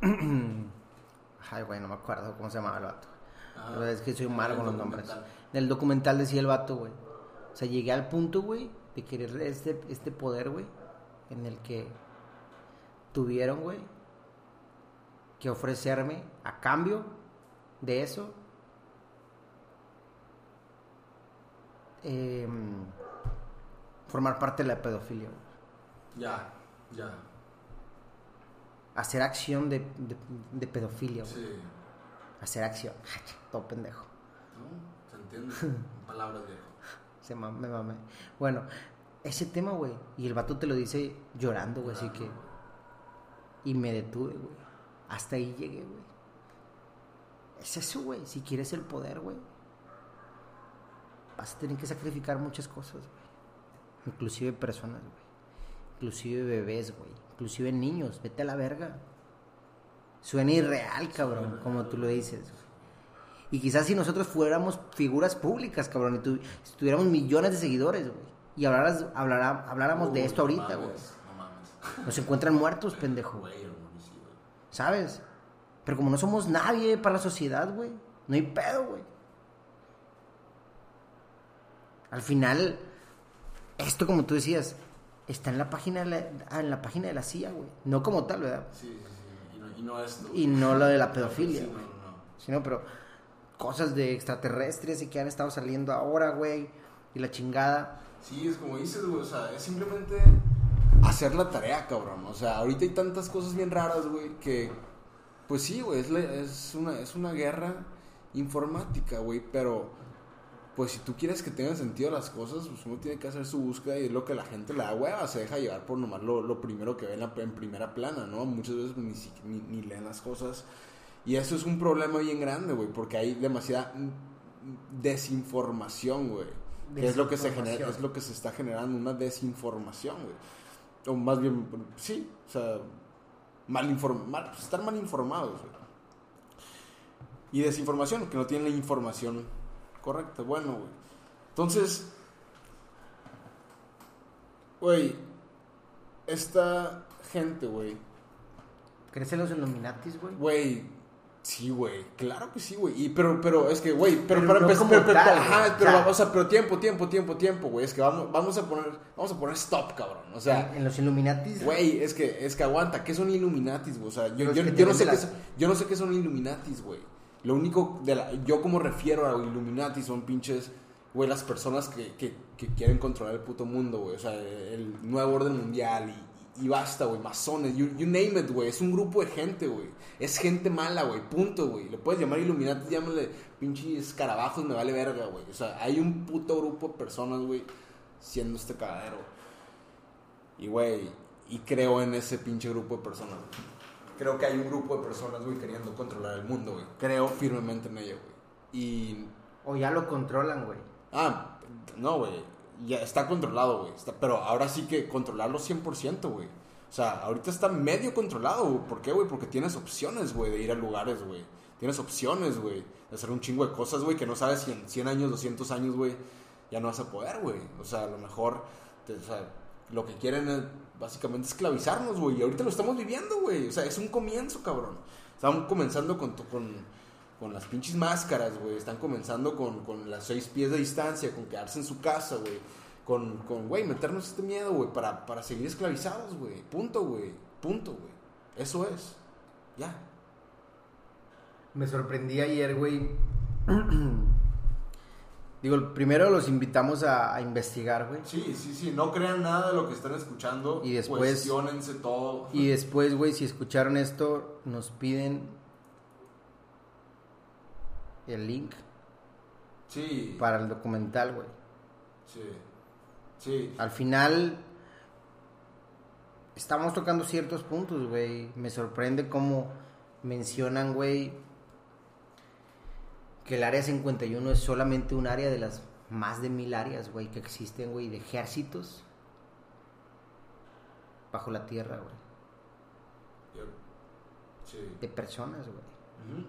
<clears throat> Ay, güey, no me acuerdo cómo se llamaba el vato. Ah, es que soy malo con los nombres. En el documental decía el vato, güey. O sea, llegué al punto, güey, de querer este, este poder, güey, en el que tuvieron, güey, que ofrecerme a cambio de eso. Em, formar parte de la pedofilia, güey. Ya, ya hacer acción de, de, pedofilia, Sí. Hacer acción. <laughs> Todo pendejo. No, se entiende. <laughs> Palabras viejo. Se mame, mame. Bueno, ese tema, güey. Y el vato te lo dice llorando, güey. Así que. Y me detuve, güey. Hasta ahí llegué, güey. Es eso, güey. Si quieres el poder, güey. Vas a tener que sacrificar muchas cosas, güey. Inclusive personas, güey. Inclusive bebés, güey inclusive niños, vete a la verga. Suena irreal, cabrón, como tú lo dices. Y quizás si nosotros fuéramos figuras públicas, cabrón, y, tuviéramos millones de seguidores, güey, y hablaras, habláramos de esto ahorita, güey. Nos encuentran muertos, pendejo. ¿Sabes? Pero como no somos nadie para la sociedad, güey, no hay pedo, güey. Al final, esto como tú decías, está en la página de la, en la página de la CIA, güey. No como tal, ¿verdad? Sí, sí, sí. Y no, y no es... Y no lo de la pedofilia, güey. Sí, no, no. Sino, pero cosas de extraterrestres y que han estado saliendo ahora, güey. Y la chingada. Sí, es como dices, güey. O sea, es simplemente hacer la tarea, cabrón. O sea, ahorita hay tantas cosas bien raras, güey, que... Pues sí, güey, es, es, una, es una guerra informática, güey, pero pues si tú quieres que tengan sentido las cosas, pues uno tiene que hacer su búsqueda y es lo que la gente le da hueva, se deja llevar por nomás lo, lo primero que ve en, la, en, primera plana, ¿no? Muchas veces ni, ni, ni, leen las cosas. Y eso es un problema bien grande, güey, porque hay demasiada desinformación, güey. Que es lo que se genera, es lo que se está generando, una desinformación, güey. O más bien, sí, o sea, mal informar, estar mal informados, güey. Y desinformación, que no tienen la información Correcto, bueno, güey. Entonces, güey, esta gente, güey. ¿Crees en los Illuminatis, güey? Güey, sí, güey, claro que sí, güey. Pero, pero, es que, güey, pero, para empezar, pero, pero, ajá, pero, o sea, pero tiempo, tiempo, tiempo, tiempo, güey. Es que vamos, vamos a poner, vamos a poner stop, cabrón. O sea, en, los Illuminatis. Güey, es que, es que aguanta, ¿qué son Illuminatis, güey? O sea, yo, yo, yo no sé qué, yo no sé qué son Illuminatis, güey. Lo único, de la, yo como refiero a Illuminati son pinches, güey, las personas que, que, quieren controlar el puto mundo, güey. O sea, el nuevo orden mundial y, y basta, güey. Masones, you, name it, güey. Es un grupo de gente, güey. Es gente mala, güey. Punto, güey. Le puedes llamar Illuminati, llámale pinches escarabajos, me vale verga, güey. O sea, hay un puto grupo de personas, güey, siendo este cagadero. Y, güey, y creo en ese pinche grupo de personas, creo que hay un grupo de personas, güey, queriendo controlar el mundo, güey. Creo firmemente en ello, güey. Y... O ya lo controlan, güey. Ah, no, güey. Ya está controlado, güey. Pero ahora sí que controlarlo 100%, güey. O sea, ahorita está medio controlado, güey. ¿Por qué, güey? Porque tienes opciones, güey, de ir a lugares, güey. Tienes opciones, güey, de hacer un chingo de cosas, güey, que no sabes si en 100 años, 200 años, güey, ya no vas a poder, güey. O sea, a lo mejor, o sea, lo que quieren es básicamente esclavizarnos, güey. Y ahorita lo estamos viviendo, güey. O sea, es un comienzo, cabrón. Están comenzando con, con, con las pinches máscaras, güey. Están comenzando con, con las seis pies de distancia, con quedarse en su casa, güey. Con, con, güey, meternos este miedo, güey, para, para seguir esclavizados, güey. Punto, güey. Punto, güey. Eso es. Ya. Me sorprendí ayer, güey. <clears throat> <clears throat> Digo, primero los invitamos a, a investigar, güey. Sí, sí, sí, no crean nada de lo que están escuchando. Y después- Cuestionense todo. Y después, güey, si escucharon esto, nos piden el link Sí, para el documental, güey. sí, sí. Al final estamos tocando ciertos puntos, güey. Me sorprende cómo mencionan, güey, que el área 51 es solamente un área de las más de mil áreas, güey, que existen, güey, de ejércitos bajo la tierra, güey. Sí. De personas, güey.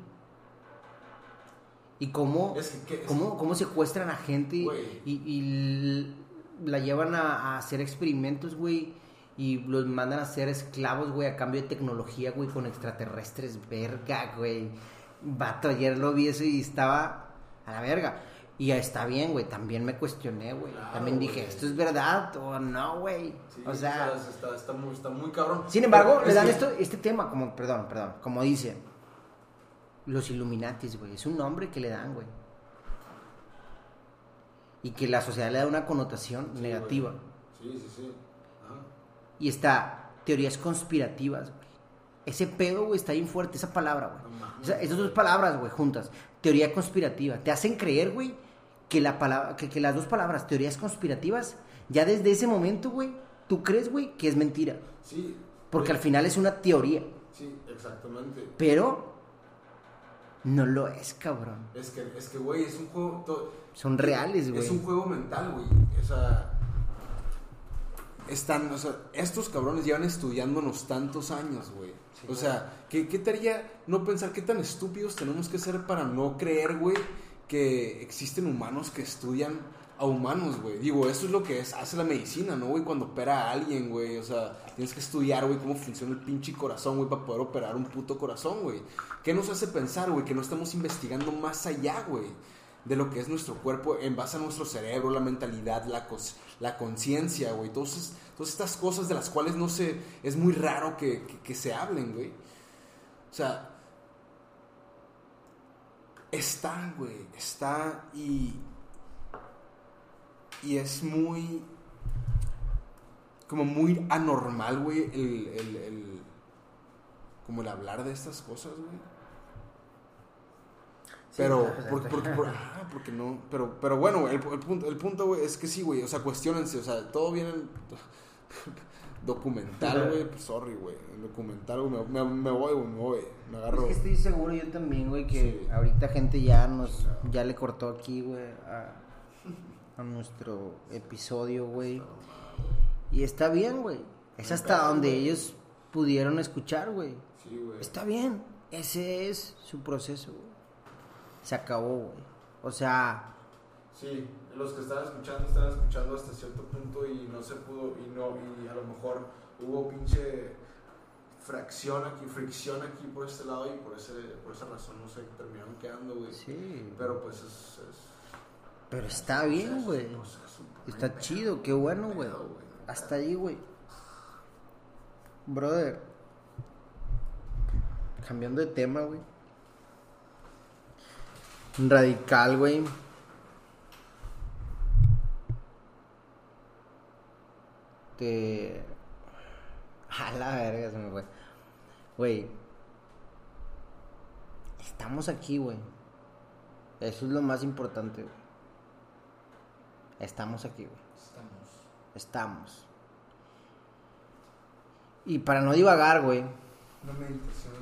Y cómo, Es que- que- es- cómo, cómo secuestran a gente y, y la llevan a, a hacer experimentos, güey. Y los mandan a ser esclavos, güey, a cambio de tecnología, güey, con extraterrestres, verga, güey. Vato, ayer lo vi eso y estaba a la verga. Y ya está bien, güey, también me cuestioné, güey. Claro, también dije, güey. ¿esto es verdad o no, güey? Sí, o sea... está, está muy, está muy cabrón. Sin embargo, Pero le dan esto, este tema, como, perdón, perdón, como dice, los Illuminatis, güey, es un nombre que le dan, güey. Y que la sociedad le da una connotación Sí, negativa. güey. Sí, sí, sí. Ajá. Y está teorías conspirativas, güey. Ese pedo, güey, está bien fuerte, esa palabra, güey. No mames. O sea, esas dos palabras, güey, juntas. Teoría conspirativa. Te hacen creer, güey, que, la palabra, que, que las dos palabras, teorías conspirativas, ya desde ese momento, güey, tú crees, güey, que es mentira. Sí. Porque al final es una teoría. Sí, exactamente. Pero no lo es, cabrón. Es que, es que, güey, es un juego. to- Son reales, güey. Es un juego mental, güey. O sea. Están, o sea, estos cabrones llevan estudiándonos tantos años, güey. Sí, o sea, ¿qué, ¿qué te haría no pensar qué tan estúpidos tenemos que ser para no creer, güey, que existen humanos que estudian a humanos, güey? Digo, eso es lo que es, hace la medicina, ¿no, güey? Cuando opera a alguien, güey. O sea, tienes que estudiar, güey, cómo funciona el pinche corazón, güey, para poder operar un puto corazón, güey. ¿Qué nos hace pensar, güey, que no estamos investigando más allá, güey? de lo que es nuestro cuerpo en base a nuestro cerebro, la mentalidad, la, cos- la conciencia, güey. Todas, todas estas cosas de las cuales no se... Es muy raro que, que- se hablen, güey. O sea... Está, güey. Está y... Y es muy... Como muy anormal, güey, el, el- Como el hablar de estas cosas, güey. Pero, pues, por- por- por- <laughs> ah, porque no, pero, pero bueno, el, el punto, el punto, güey, es que sí, güey, o sea, cuestionense, o sea, todo viene en <laughs> documental, güey, pues, sorry, güey, el documental, güey, me, me, me voy, güey, me voy, me Es agarro. que estoy seguro yo también, güey, que Sí. ahorita gente ya nos, ya le cortó aquí, güey, a, a nuestro episodio, güey. Y está bien, güey. Es hasta donde ellos pudieron escuchar, güey. Sí, güey. Está bien. Ese es su proceso, güey. Se acabó, güey. O sea, Sí, los que están escuchando están escuchando hasta cierto punto y no se pudo, y no, y a lo mejor hubo pinche fracción aquí, fricción aquí por este lado y por, ese, por esa razón no se terminaron quedando, güey. sí. Pero pues es... es Pero está bien, güey. Está pedo, chido, qué bueno, güey. Hasta ahí, güey. Brother. Cambiando de tema, güey. Radical, güey. Te... <laughs> A la verga se me fue. Güey. Estamos aquí, güey. Eso es lo más importante, güey. Estamos aquí, güey. Estamos. Estamos. Y para no divagar, güey, meditación.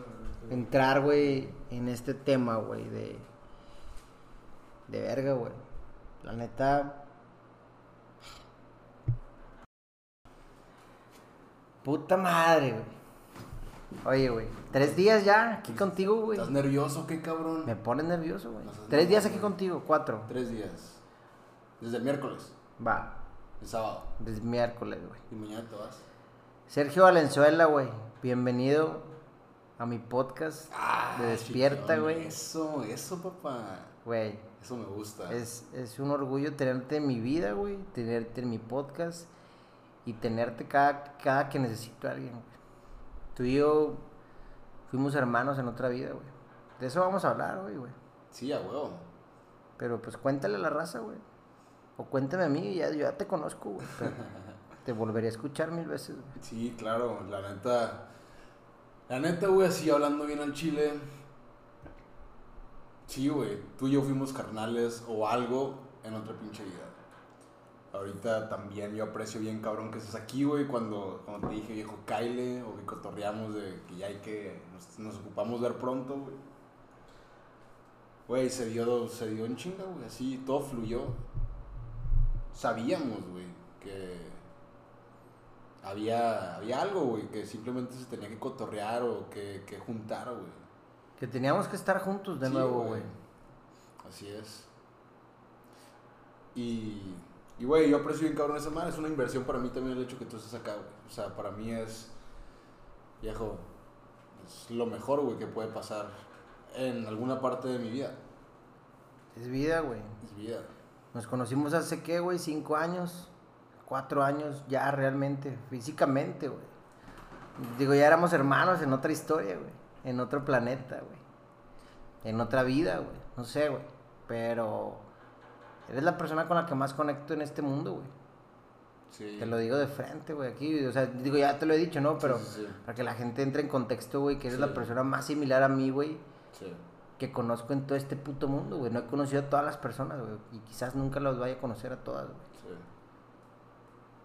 güey. entrar, güey, en este tema, güey, de. De verga, güey. La neta. Puta madre, güey. Oye, güey, tres días ya aquí contigo, güey. ¿Estás nervioso qué cabrón? Me pones nervioso, güey. Tres días aquí güey. contigo, cuatro. Tres días. Desde el miércoles, Va, el sábado. desde miércoles, güey. Y mañana te vas. Sergio Valenzuela, güey. Bienvenido a mi podcast de Despierta, güey. Eso, eso, papá. Güey, Eso me gusta. es, es un orgullo tenerte en mi vida, güey. Tenerte en mi podcast y tenerte cada, cada que necesito a alguien, güey. Tú y yo fuimos hermanos en otra vida, güey. De eso vamos a hablar hoy, güey. Sí, a huevo. Pero pues cuéntale a la raza, güey. O cuéntame a mí, ya, yo ya te conozco, güey. <laughs> te volvería a escuchar mil veces, güey. Sí, claro, la neta. La neta, güey, así hablando bien al chile. Sí, güey, tú y yo fuimos carnales o algo en otra pinche vida. Ahorita también yo aprecio bien, cabrón, que estés aquí, güey, cuando, cuando te dije, viejo, Kyle, o que cotorreamos de que ya hay que, nos, nos ocupamos ver pronto, güey. Güey, se dio, se dio en chinga, güey, así, todo fluyó. Sabíamos, güey, que había, había algo, güey, que simplemente se tenía que cotorrear o que, que juntar, güey. Que teníamos que estar juntos de Sí, nuevo, güey. Así es. Y, y, güey, yo aprecio bien cabrón esa madre. Es una inversión para mí también el hecho que tú estés acá, güey. O sea, para mí es, viejo, es lo mejor, güey, que puede pasar en alguna parte de mi vida. Es vida, güey. Es vida. Nos conocimos hace, ¿qué, güey? Cinco años. Cuatro años ya realmente, físicamente, güey. Digo, ya éramos hermanos en otra historia, güey. En otro planeta, güey. En otra vida, güey. No sé, güey. Pero eres la persona con la que más conecto en este mundo, güey. Sí. Te lo digo de frente, güey. Aquí, o sea, digo, ya te lo he dicho, ¿no? Pero Sí, para que la gente entre en contexto, güey, que eres la persona más similar a mí, güey, Sí. que conozco en todo este puto mundo, güey. No he conocido a todas las personas, güey. Y quizás nunca los vaya a conocer a todas, güey. Sí.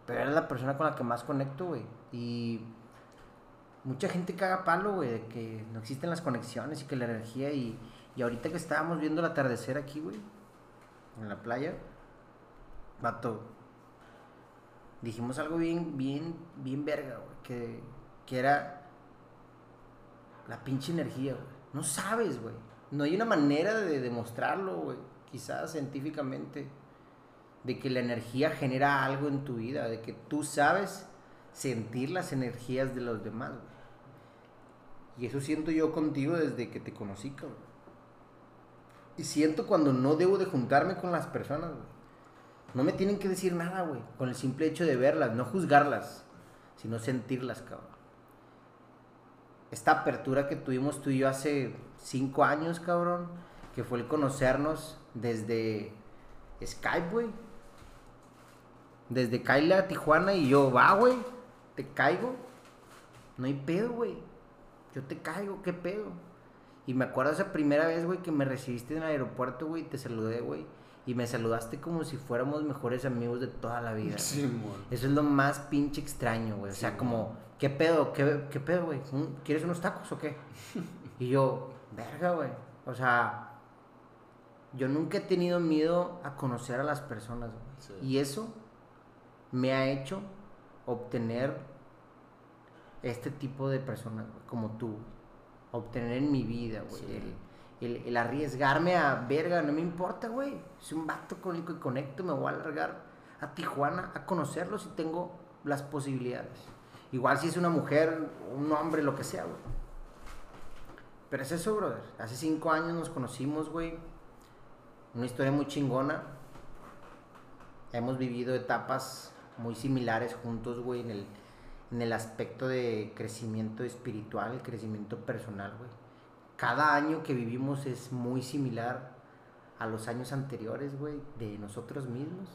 Pero eres la persona con la que más conecto, güey. Y mucha gente caga palo, güey, de que no existen las conexiones y que la energía. Y, y ahorita que estábamos viendo el atardecer aquí, güey, en la playa, vato, dijimos algo bien, bien, bien verga, güey, que, que era la pinche energía, güey. No sabes, güey. No hay una manera de demostrarlo, güey. Quizás científicamente de que la energía genera algo en tu vida, de que tú sabes sentir las energías de los demás. güey. Y eso siento yo contigo desde que te conocí, cabrón. Y siento cuando no debo de juntarme con las personas, güey. No me tienen que decir nada, güey. Con el simple hecho de verlas, no juzgarlas, sino sentirlas, cabrón. Esta apertura que tuvimos tú y yo hace cinco años, cabrón, que fue el conocernos desde Skype, güey. Desde Kaila Tijuana y yo, va, güey, te caigo. No hay pedo, güey. Yo te caigo, ¿qué pedo? Y me acuerdo esa primera vez, güey, que me recibiste en el aeropuerto, güey, te saludé, güey. Y me saludaste como si fuéramos mejores amigos de toda la vida. güey. Sí, mon. Eso es lo más pinche extraño, güey. O sea, güey. como, ¿qué pedo? ¿Qué, qué pedo, güey? ¿Un- ¿Quieres unos tacos o qué? <laughs> Y yo, verga, güey. O sea, yo nunca he tenido miedo a conocer a las personas, güey. Sí. Y eso me ha hecho obtener este tipo de personas, güey, como tú. Obtener en mi vida, güey. Sí. El, el- el arriesgarme a, verga, no me importa, güey. Es un vato con el que conecto, me voy a alargar a Tijuana a conocerlos y tengo las posibilidades. Igual si es una mujer, un hombre, lo que sea, güey. Pero es eso, brother. Hace cinco años nos conocimos, güey. Una historia muy chingona. Hemos vivido etapas muy similares juntos, güey, en el, en el aspecto de crecimiento espiritual, crecimiento personal, güey. Cada año que vivimos es muy similar a los años anteriores, güey, de nosotros mismos.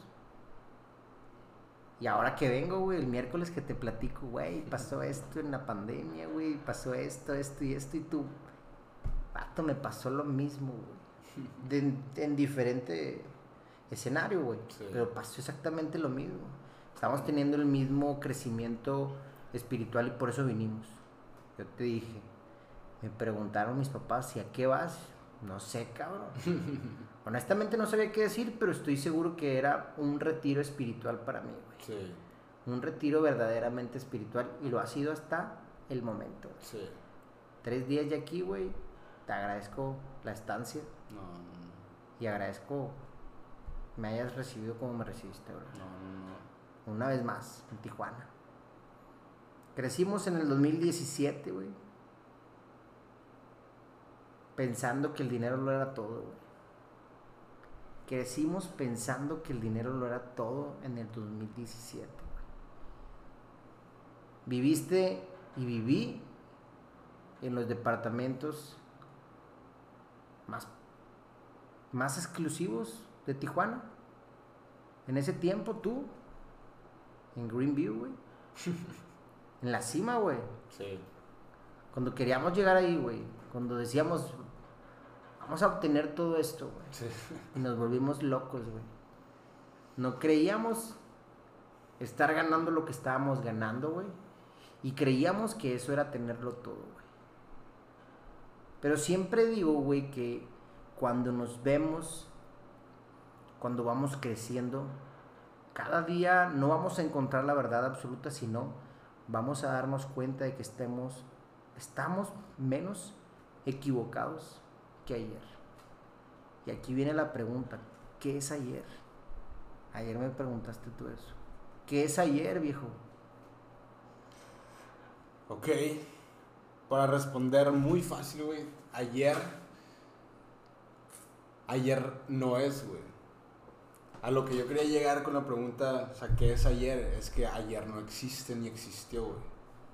Y ahora que vengo, güey, el miércoles que te platico, güey, pasó esto en la pandemia, güey, pasó esto, esto y esto, y tú, vato, me pasó lo mismo, güey. <laughs> En diferente escenario, güey. Sí. Pero pasó exactamente lo mismo. Estamos teniendo el mismo crecimiento espiritual y por eso vinimos. Yo te dije, me preguntaron mis papás si a qué vas. No sé, cabrón. <laughs> Honestamente no sabía qué decir, pero estoy seguro que era un retiro espiritual para mí, güey. Sí, Un retiro verdaderamente espiritual y lo ha sido hasta el momento. güey. sí. Tres días ya aquí, güey. Te agradezco la estancia No, no, no. y agradezco me hayas recibido como me recibiste, bro. No, no, no. Una vez más, en Tijuana. Crecimos en el 2017, güey. Pensando que el dinero lo era todo, güey. Crecimos pensando que el dinero lo era todo en el 2017, güey. Viviste y viví en los departamentos más más exclusivos de Tijuana. En ese tiempo tú, en Greenview, güey. <laughs> en la cima, güey. Sí. Cuando queríamos llegar ahí, güey. Cuando decíamos, vamos a obtener todo esto, güey. Sí. Y nos volvimos locos, güey. No creíamos estar ganando lo que estábamos ganando, güey. Y creíamos que eso era tenerlo todo, güey. Pero siempre digo, güey, que cuando nos vemos, cuando vamos creciendo, cada día no vamos a encontrar la verdad absoluta, sino vamos a darnos cuenta de que estemos, estamos menos equivocados que ayer. Y aquí viene la pregunta, ¿qué es ayer? Ayer me preguntaste tú eso. ¿Qué es ayer, viejo? Ok. Para responder muy fácil, güey. Ayer. Ayer no es, güey. A lo que yo quería llegar con la pregunta, o sea, ¿qué es ayer? Es que ayer no existe ni existió, güey.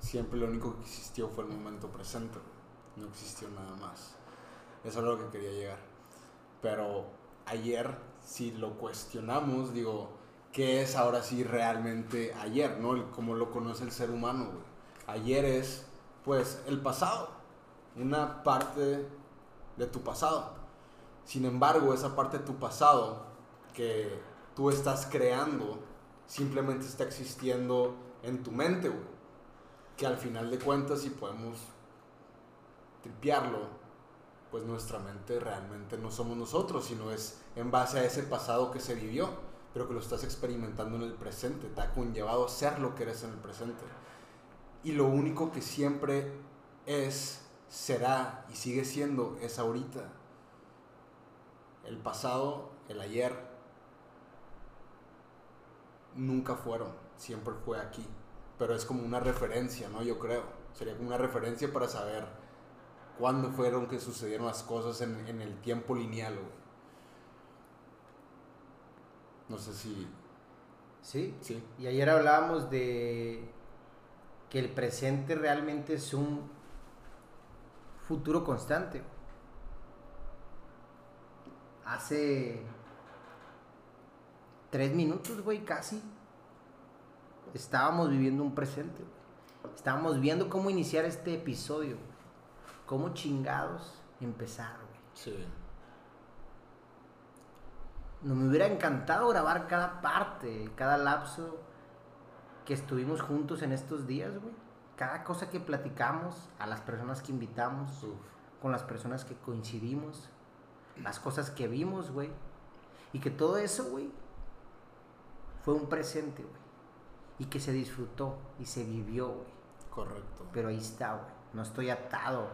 Siempre lo único que existió fue el momento presente, güey. No existió nada más. Eso es a lo que quería llegar. Pero ayer, si lo cuestionamos, digo, ¿qué es ahora sí realmente ayer? ¿No? Como lo conoce el ser humano, güey. Ayer es, pues, el pasado. Una parte de tu pasado. Sin embargo, esa parte de tu pasado que tú estás creando simplemente está existiendo en tu mente. Que al final de cuentas, si podemos tripearlo, pues nuestra mente realmente no somos nosotros, sino es en base a ese pasado que se vivió, pero que lo estás experimentando en el presente, te ha conllevado a ser lo que eres en el presente. Y lo único que siempre es, será y sigue siendo es ahorita. El pasado, el ayer, nunca fueron, siempre fue aquí. Pero es como una referencia, ¿no? Yo creo. Sería como una referencia para saber cuándo fueron que sucedieron las cosas en, en el tiempo lineal, güey. No sé si... Sí. Sí. Y ayer hablábamos de que el presente realmente es un futuro constante. Hace tres minutos, güey, casi. Estábamos viviendo un presente. güey. Estábamos viendo cómo iniciar este episodio. güey. Cómo chingados empezar, güey. Sí. No me hubiera encantado grabar cada parte, cada lapso que estuvimos juntos en estos días, güey. Cada cosa que platicamos, a las personas que invitamos, Uf. con las personas que coincidimos, las cosas que vimos, güey. Y que todo eso, güey, fue un presente, güey. Y que se disfrutó y se vivió, güey. Correcto. Pero ahí está, güey. No estoy atado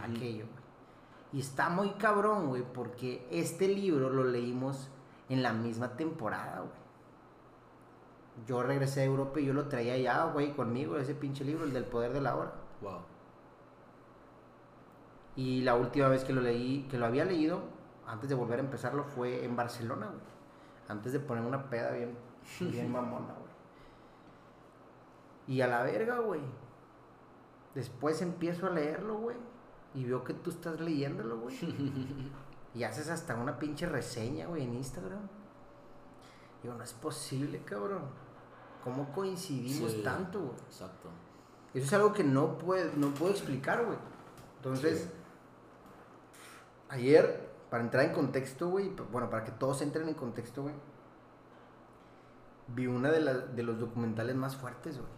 a aquello, güey. Y está muy cabrón, güey, porque este libro lo leímos en la misma temporada, güey. Yo regresé a Europa y yo lo traía ya, güey, conmigo, ese pinche libro, el del poder de la hora. Wow. Y la última vez que lo leí, que lo había leído, antes de volver a empezarlo, fue en Barcelona, güey. Antes de poner una peda bien, bien mamona, güey. Y a la verga, güey. Después empiezo a leerlo, güey. Y veo que tú estás leyéndolo, güey. y haces hasta una pinche reseña, güey, en Instagram. Digo, no es posible, cabrón. ¿Cómo coincidimos Sí. tanto, güey? Exacto. Eso es algo que no, puede, no puedo explicar, güey. Entonces, Sí. ayer, para entrar en contexto, güey, bueno, para que todos entren en contexto, güey, vi una de, la- de los documentales más fuertes, güey.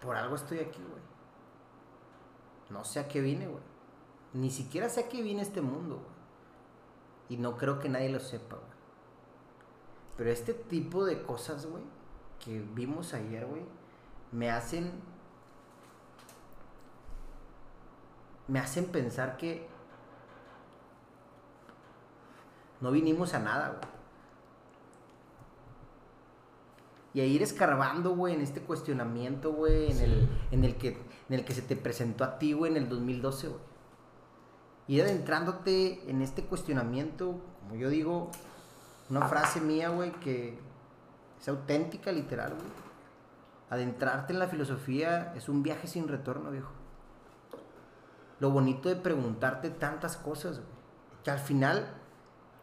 Por algo estoy aquí, güey. No sé a qué vine, güey. Ni siquiera sé a qué vine este mundo, güey. Y no creo que nadie lo sepa, güey. Pero este tipo de cosas, güey, que vimos ayer, güey, me hacen. Me hacen pensar que. No vinimos a nada, güey. Y a ir escarbando, güey, en este cuestionamiento, güey, en, Sí. el, en, el que, en el que se te presentó a ti, güey, en el 2012, güey. Ir adentrándote en este cuestionamiento, como yo digo, una frase mía, güey, que es auténtica, literal, güey. Adentrarte en la filosofía es un viaje sin retorno, viejo. Lo bonito de preguntarte tantas cosas, güey. que al final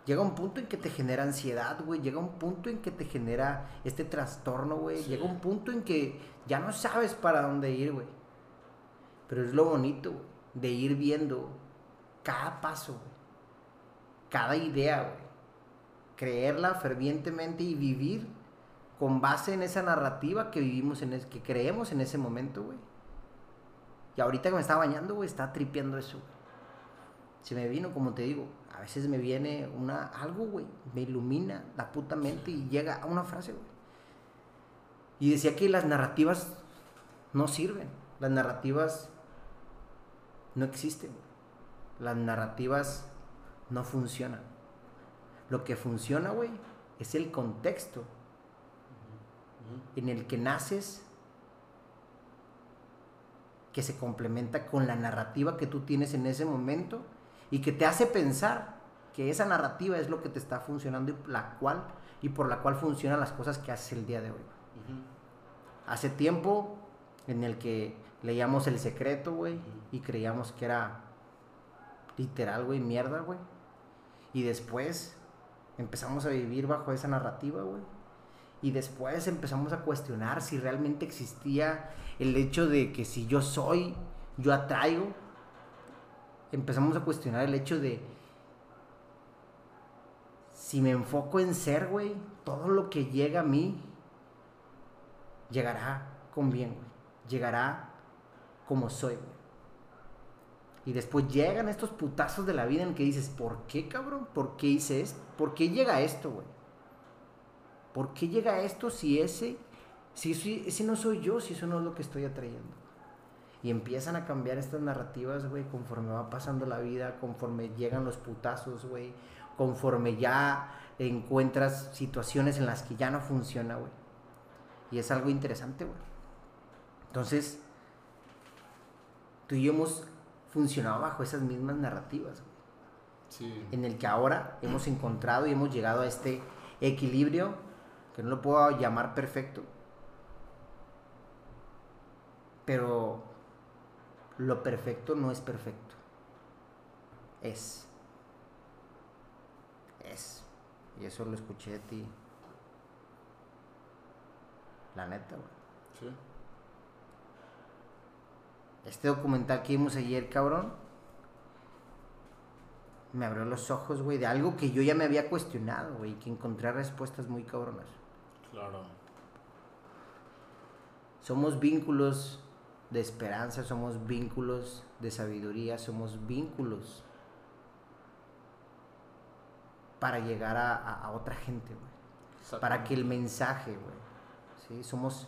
llega un punto en que te genera ansiedad, güey. Llega un punto en que te genera este trastorno, güey. Llega un punto en que ya no sabes para dónde ir, güey. Pero es lo bonito, güey, de ir viendo cada paso, güey. Cada idea, güey. Creerla fervientemente y vivir con base en esa narrativa que vivimos en que creemos en ese momento, güey. Y ahorita que me estaba bañando, güey, está tripeando eso, güey. Se me vino, como te digo, a veces me viene una algo, güey, me ilumina la puta mente y llega a una frase, güey. Y decía que las narrativas no sirven. Las narrativas no existen. Las narrativas no funcionan. Lo que funciona, güey, es el contexto en el que naces que se complementa con la narrativa que tú tienes en ese momento y que te hace pensar que esa narrativa es lo que te está funcionando y la cual y por la cual funcionan las cosas que haces el día de hoy. Hace tiempo en el que leíamos El Secreto, güey, y creíamos que era literal, güey, mierda, güey. Y después empezamos a vivir bajo esa narrativa, güey. Y después empezamos a cuestionar si realmente existía el hecho de que si yo soy, yo atraigo. Empezamos a cuestionar el hecho de si me enfoco en ser, güey, todo lo que llega a mí llegará con bien, güey. Llegará como soy, güey. Y después llegan estos putazos de la vida en que dices, ¿por qué, cabrón? ¿Por qué hice esto? ¿Por qué llega esto, güey? ¿Por qué llega esto si ese, si ese no soy yo, si eso no es lo que estoy atrayendo? Y empiezan a cambiar estas narrativas, güey, conforme va pasando la vida, conforme llegan los putazos, güey, conforme ya encuentras situaciones en las que ya no funciona, güey. Y es algo interesante, güey. Entonces, tú y yo hemos funcionado bajo esas mismas narrativas, güey. Sí. En el que ahora hemos encontrado y hemos llegado a este equilibrio que no lo puedo llamar perfecto, pero lo perfecto no es perfecto. Es. Es. Y eso lo escuché de ti. La neta, güey. Sí. Este documental que vimos ayer, cabrón, me abrió los ojos, güey, de algo que yo ya me había cuestionado, güey, que encontré respuestas muy cabronas. Claro. Somos vínculos de esperanza, somos vínculos de sabiduría, somos vínculos para llegar a, otra gente, güey. Para que el mensaje, güey. ¿sí? Somos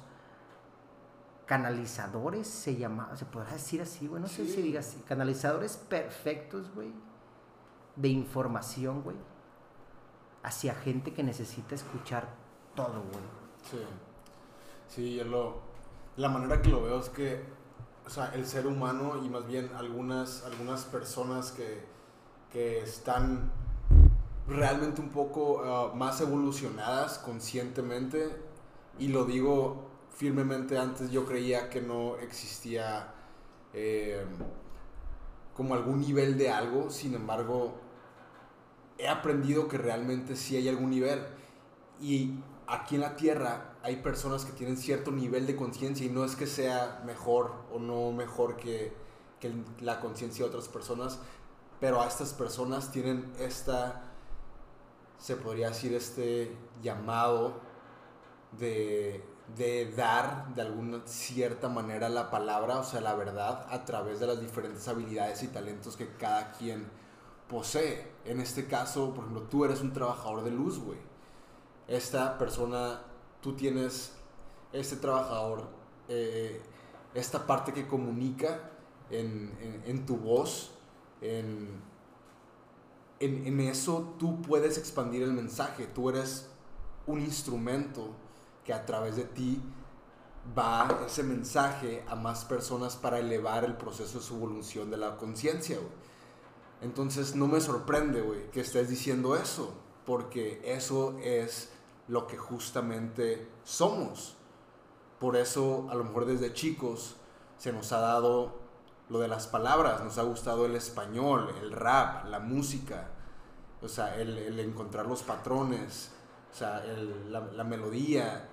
canalizadores, se llama, se podrá decir así, güey. No sé si diga así. Canalizadores perfectos, güey. De información, güey. Hacia gente que necesita escuchar todo, güey. Sí. Sí, yo lo. La manera que lo veo es que, o sea, el ser humano y más bien algunas, algunas personas que, que están realmente un poco ah, más evolucionadas conscientemente, y lo digo firmemente, antes yo creía que no existía eh, como algún nivel de algo, sin embargo, he aprendido que realmente sí hay algún nivel. Y aquí en la Tierra hay personas que tienen cierto nivel de conciencia y no es que sea mejor o no mejor que, la conciencia de otras personas, pero a estas personas tienen esta, se podría decir, este llamado de, de dar de alguna cierta manera la palabra, o sea, la verdad, a través de las diferentes habilidades y talentos que cada quien posee. En este caso, por ejemplo, tú eres un trabajador de luz, güey esta persona, tú tienes este trabajador, eh, esta parte que comunica en, tu voz, en, en, eso tú puedes expandir el mensaje, tú eres un instrumento que a través de ti va ese mensaje a más personas para elevar el proceso de su evolución de la conciencia, Entonces no me sorprende, güey, que estés diciendo eso, porque eso es lo que justamente somos. Por eso a lo mejor desde chicos se nos ha dado lo de las palabras, nos ha gustado el español, el rap, la música, O sea, el, el encontrar los patrones, o sea, el, la, la, melodía,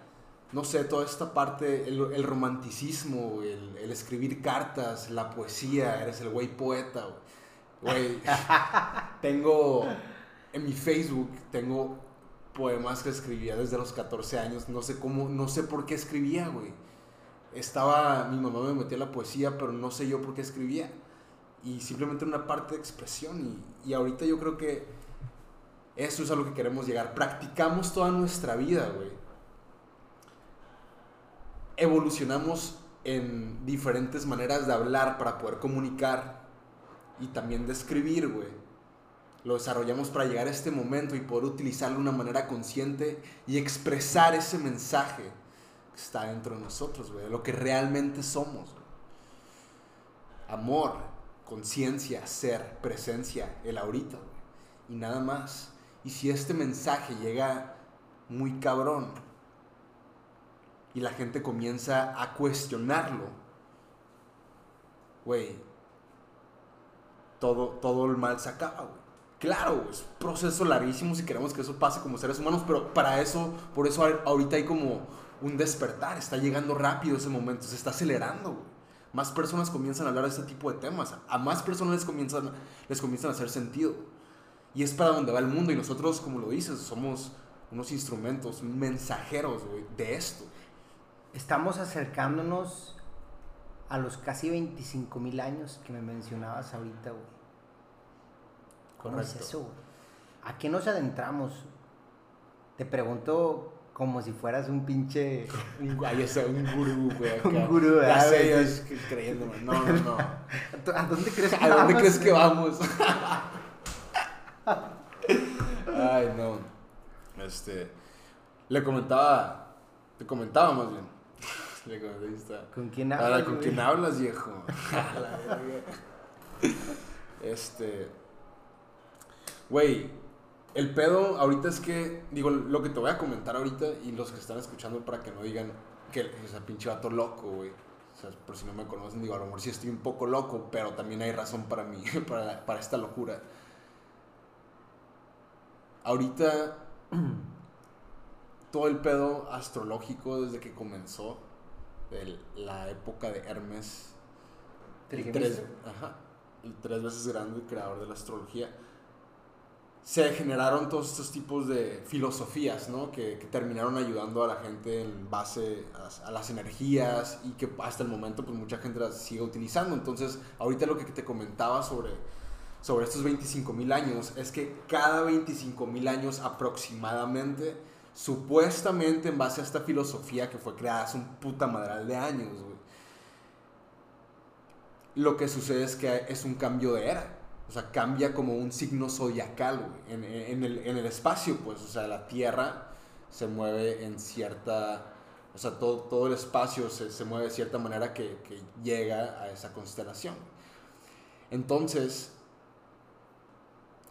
no sé, toda esta parte, el, el romanticismo, el, el, escribir cartas, la poesía, eres el güey poeta, güey. <laughs> tengo en mi Facebook, tengo poemas que escribía desde los 14 años, no sé cómo, no sé por qué escribía, güey. Estaba, mi mamá me metía la poesía, pero no sé yo por qué escribía. Y simplemente una parte de expresión. Y, y ahorita yo creo que eso es a lo que queremos llegar. Practicamos toda nuestra vida, güey. Evolucionamos en diferentes maneras de hablar para poder comunicar y también de escribir, güey. Lo desarrollamos para llegar a este momento y poder utilizarlo de una manera consciente y expresar ese mensaje que está dentro de nosotros, güey, lo que realmente somos. Amor, conciencia, ser, presencia, el ahorita, güey. Y nada más. Y si este mensaje llega muy cabrón y la gente comienza a cuestionarlo, güey, todo, todo el mal se acaba, güey. Claro, es un proceso larguísimo si queremos que eso pase como seres humanos, pero para eso, por eso ahorita hay como un despertar, está llegando rápido ese momento, se está acelerando, güey. Más personas comienzan a hablar de este tipo de temas, a más personas les comienzan, les comienzan a hacer sentido. Y es para donde va el mundo y nosotros, como lo dices, somos unos instrumentos, mensajeros wey, de esto. Estamos acercándonos a los casi 25 mil años que me mencionabas ahorita, güey. ¿Cómo es eso, güey? ¿A qué nos adentramos? Te pregunto como si fueras un pinche. <laughs> Un, ay, ese, un gurú, güey. <laughs> un gurú, ¿verdad? Ya sé, creyéndome. No, no, no. <laughs> ¿A dónde crees que ¿A vamos? dónde crees que vamos? Ay, no. Este. Le comentaba. Te comentaba más bien. Le comenté, ¿Con quién hablas? hablas? ¿Con güey? quién hablas, viejo? este. Güey, el pedo ahorita es que. Digo, lo que te voy a comentar ahorita y los que están escuchando para que no digan que o sea, pinche vato loco, güey. O sea, por si no me conocen, digo, a lo mejor sí estoy un poco loco, pero también hay razón para mí, <laughs> para, para esta locura. Ahorita, <clears throat> todo el pedo astrológico desde que comenzó, la época de Hermes, el tres, ajá, el tres veces grande creador de la astrología, se generaron todos estos tipos de filosofías, ¿no? Que, que terminaron ayudando a la gente en base a, las energías y que hasta el momento pues mucha gente las sigue utilizando. Entonces, ahorita lo que te comentaba sobre, sobre estos 25 mil años es que cada 25 mil años aproximadamente, supuestamente en base a esta filosofía que fue creada hace un puta madral de años, güey, lo que sucede es que es un cambio de era. O sea, cambia como un signo zodiacal, güey, en, el, en el espacio, pues. O sea, la Tierra se mueve en cierta... O sea, todo, todo el espacio se, se mueve de cierta manera que llega a esa constelación. Entonces,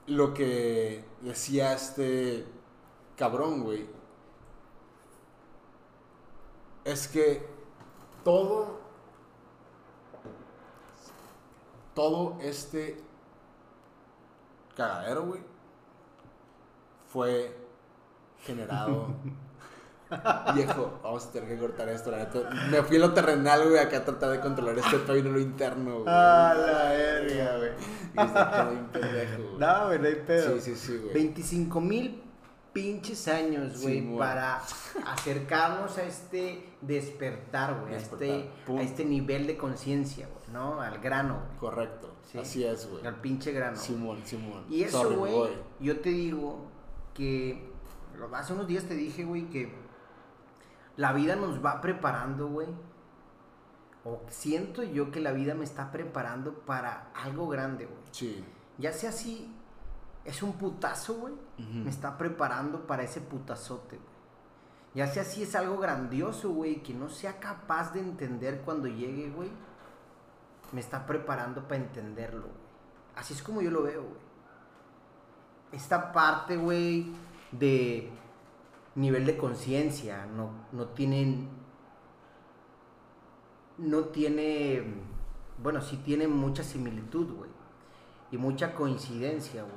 lo que decía este cabrón, güey, es que todo, todo este cagadero, güey, fue generado. <laughs> Viejo, vamos a tener que cortar esto, la neta. Me fui a lo terrenal, güey, acá a tratar de controlar este pedo y no lo interno, güey. Ah, la verga, güey. Y está todo bien pendejo, güey. No, güey, no hay pedo. Sí, sí, sí, güey. 25 mil pinches años, güey, Sí, para acercarnos a este despertar, güey, a este, a este nivel de conciencia, güey, ¿no? Al grano, güey. Correcto. Sí. Así es, güey. Al pinche grano. Simón, Simón. Y eso, güey, yo te digo que hace unos días te dije, güey, que la vida nos va preparando, güey. O siento yo que la vida me está preparando para algo grande, güey. Sí. Ya sea así, es un putazo, güey. Me está preparando para ese putazote, güey. Ya sea así, es algo grandioso, güey, que no sea capaz de entender cuando llegue, güey. Me está preparando para entenderlo, güey. Así es como yo lo veo, güey. Esta parte, güey, de nivel de conciencia, no, no tienen... No tiene... Bueno, sí tiene mucha similitud, güey. Y mucha coincidencia, güey.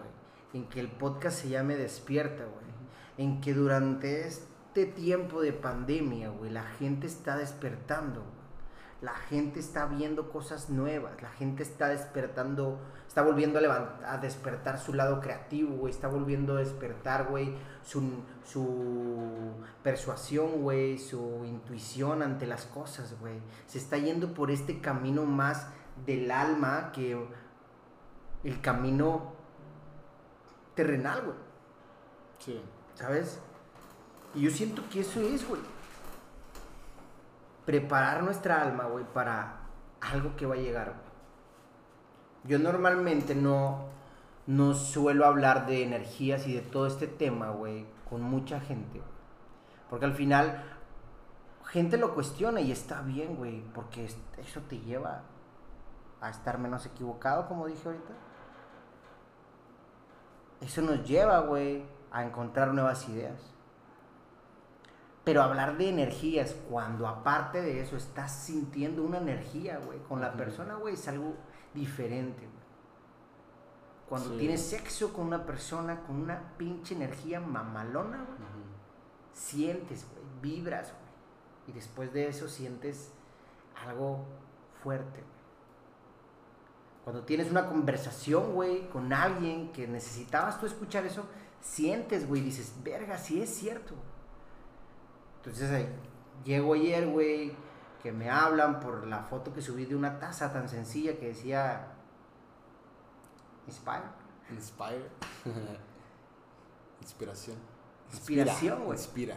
En que el podcast se llame Despierta, güey. En que durante este tiempo de pandemia, güey, la gente está despertando. La gente está viendo cosas nuevas, la gente está despertando, está volviendo a, levantar, a despertar su lado creativo, güey, está volviendo a despertar, güey, su, su persuasión, güey, su intuición ante las cosas, güey. Se está yendo por este camino más del alma que el camino terrenal, güey. Sí. ¿Sabes? Y yo siento que eso es, güey. Preparar nuestra alma, güey, para algo que va a llegar, güey. Yo normalmente no, no suelo hablar de energías y de todo este tema, güey, con mucha gente. Porque al final, gente lo cuestiona y está bien, güey, porque eso te lleva a estar menos equivocado, como dije ahorita. Eso nos lleva, güey, a encontrar nuevas ideas. Pero hablar de energías cuando aparte de eso estás sintiendo una energía, güey, con la persona, güey, es algo diferente, güey. Cuando Sí. tienes sexo con una persona con una pinche energía mamalona, güey, sientes, güey, vibras, güey. Y después de eso sientes algo fuerte, güey. Cuando tienes una conversación, güey, con alguien que necesitabas tú escuchar eso, sientes, güey, dices, verga, sí es cierto. Entonces, ahí, llego ayer, güey, que me hablan por la foto que subí de una taza tan sencilla que decía Inspire. Inspire. Inspiración. <laughs> Inspiración, Inspira, güey. Inspira.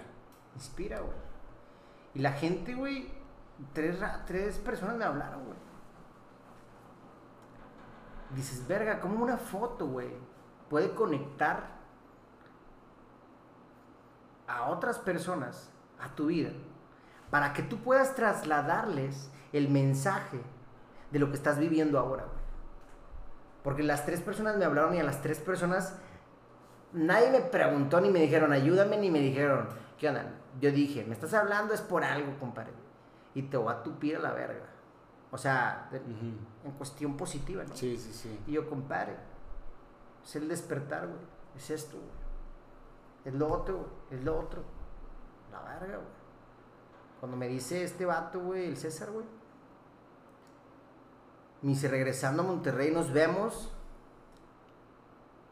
Inspira, güey. Y la gente, güey, tres, tres personas me hablaron, güey. Dices, verga, como una foto, güey, puede conectar a otras personas a tu vida para que tú puedas trasladarles el mensaje de lo que estás viviendo ahora, güey. Porque las tres personas me hablaron y a las tres personas nadie me preguntó ni me dijeron ayúdame ni me dijeron qué onda. Yo dije, me estás hablando es por algo, compadre. Y te voy a tupir a la verga. O sea, en cuestión positiva, ¿no? Sí, sí, sí. Y yo, compadre, es el despertar, güey. Es esto, güey. Es lo otro, güey. Es lo otro. La verga, güey. Cuando me dice este vato, güey, el César, güey. Me dice, regresando a Monterrey, nos vemos.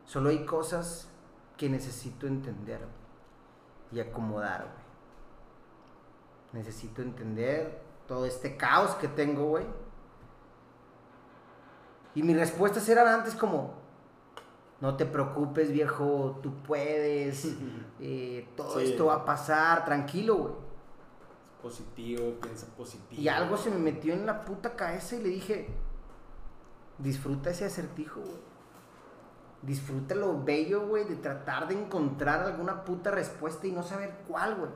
Solo hay cosas que necesito entender güey, y acomodar, güey. Necesito entender todo este caos que tengo, güey. Y mis respuestas eran antes como, no te preocupes, viejo, tú puedes, <laughs> eh, todo Sí. esto va a pasar, tranquilo, güey. Positivo, piensa positivo. Y algo se me metió en la puta cabeza y le dije, disfruta ese acertijo, güey. Disfruta lo bello, güey, de tratar de encontrar alguna puta respuesta y no saber cuál, güey.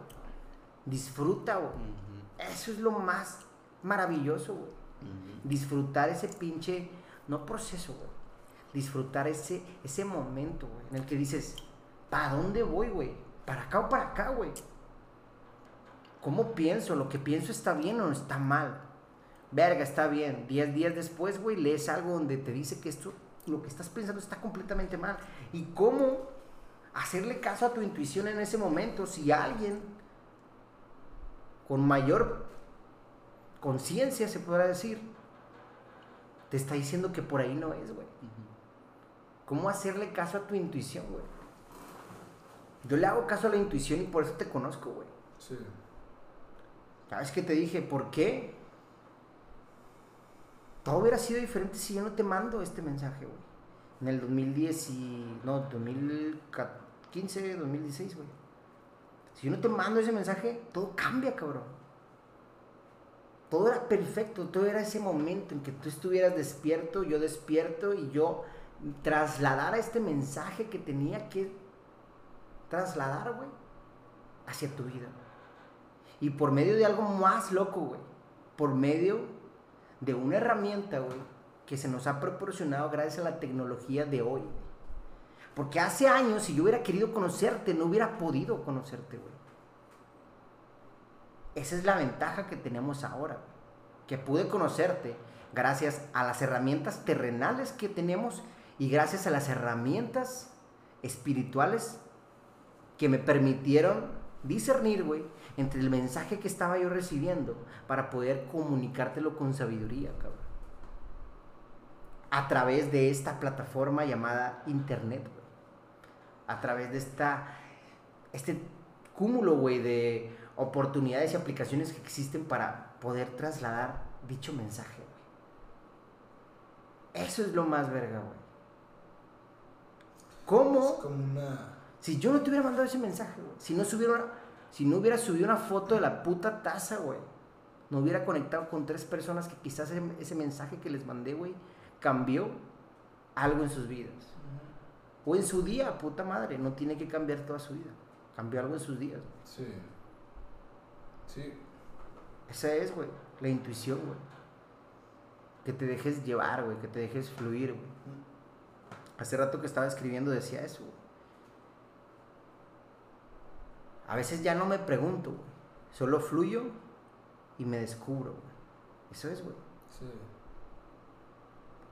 Disfruta, güey. Eso es lo más maravilloso, güey. Disfrutar ese pinche, no proceso, güey. Disfrutar ese, ese momento, güey, en el que dices, ¿para dónde voy, güey? ¿Para acá o para acá, güey? ¿Cómo pienso? ¿Lo que pienso está bien o está mal? Verga, está bien. Diez días después, güey, lees algo donde te dice que esto, lo que estás pensando está completamente mal. ¿Y cómo hacerle caso a tu intuición en ese momento si alguien con mayor conciencia, se podrá decir, te está diciendo que por ahí no es, güey? ¿Cómo hacerle caso a tu intuición, güey? Yo le hago caso a la intuición y por eso te conozco, güey. Sí. ¿Sabes qué te dije? ¿Por qué? Todo hubiera sido diferente si yo no te mando este mensaje, güey. En el 2010 y... No, 2015, 2016, güey. Si yo no te mando ese mensaje, todo cambia, cabrón. Todo era perfecto, todo era ese momento en que tú estuvieras despierto, yo despierto y yo trasladara este mensaje que tenía que trasladar, güey, hacia tu vida. Y por medio de algo más loco, güey. Por medio de una herramienta, güey, que se nos ha proporcionado gracias a la tecnología de hoy. Porque hace años, si yo hubiera querido conocerte, no hubiera podido conocerte, güey. Esa es la ventaja que tenemos ahora. Que pude conocerte gracias a las herramientas terrenales que tenemos y gracias a las herramientas espirituales que me permitieron discernir, güey, entre el mensaje que estaba yo recibiendo para poder comunicártelo con sabiduría, cabrón. A través de esta plataforma llamada Internet, güey. A través de esta, este cúmulo, güey, de oportunidades y aplicaciones que existen para poder trasladar dicho mensaje, güey. Eso es lo más verga, güey. ¿Cómo? Es como una... Si yo no te hubiera mandado ese mensaje, güey. Si no subiera si no hubiera subido una foto de la puta taza, güey. No hubiera conectado con tres personas que quizás ese, mensaje que les mandé, güey, cambió algo en sus vidas. O en su día, puta madre. No tiene que cambiar toda su vida. Cambió algo en sus días. Sí. Sí. Esa es, güey. La intuición, güey. Que te dejes llevar, güey. Que te dejes fluir, güey. Hace rato que estaba escribiendo decía eso, güey. A veces ya no me pregunto, Solo fluyo y me descubro, Eso es, güey. Sí.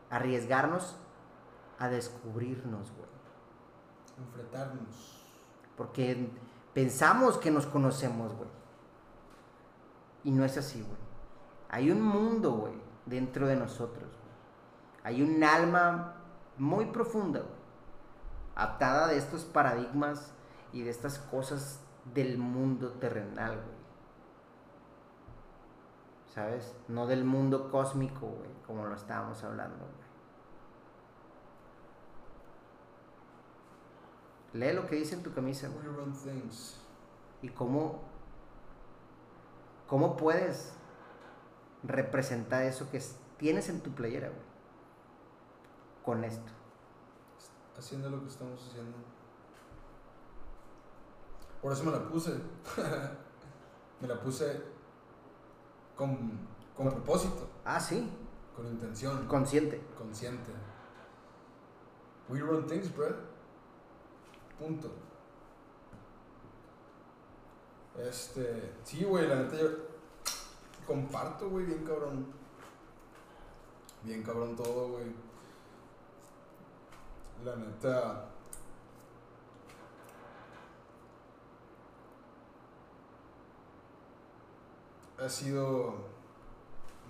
Arriesgarnos a descubrirnos, güey. Enfrentarnos. Porque pensamos que nos conocemos, güey. Y no es así, güey. Hay un mundo, güey, dentro de nosotros. Hay un alma muy profunda, güey. Atada de estos paradigmas y de estas cosas del mundo terrenal, güey. ¿Sabes? No del mundo cósmico, güey, como lo estábamos hablando, güey. Lee lo que dice en tu camisa, güey. Y cómo, cómo puedes representar eso que tienes en tu playera, güey. Con esto. Haciendo lo que estamos haciendo. Por eso me la puse. <laughs> me la puse con, con propósito. Ah, sí. Con intención. Consciente. Consciente. We run things, bro. Punto. Este. Sí, güey, la neta yo. Comparto, güey, bien cabrón. Bien cabrón todo, güey. La neta. ha sido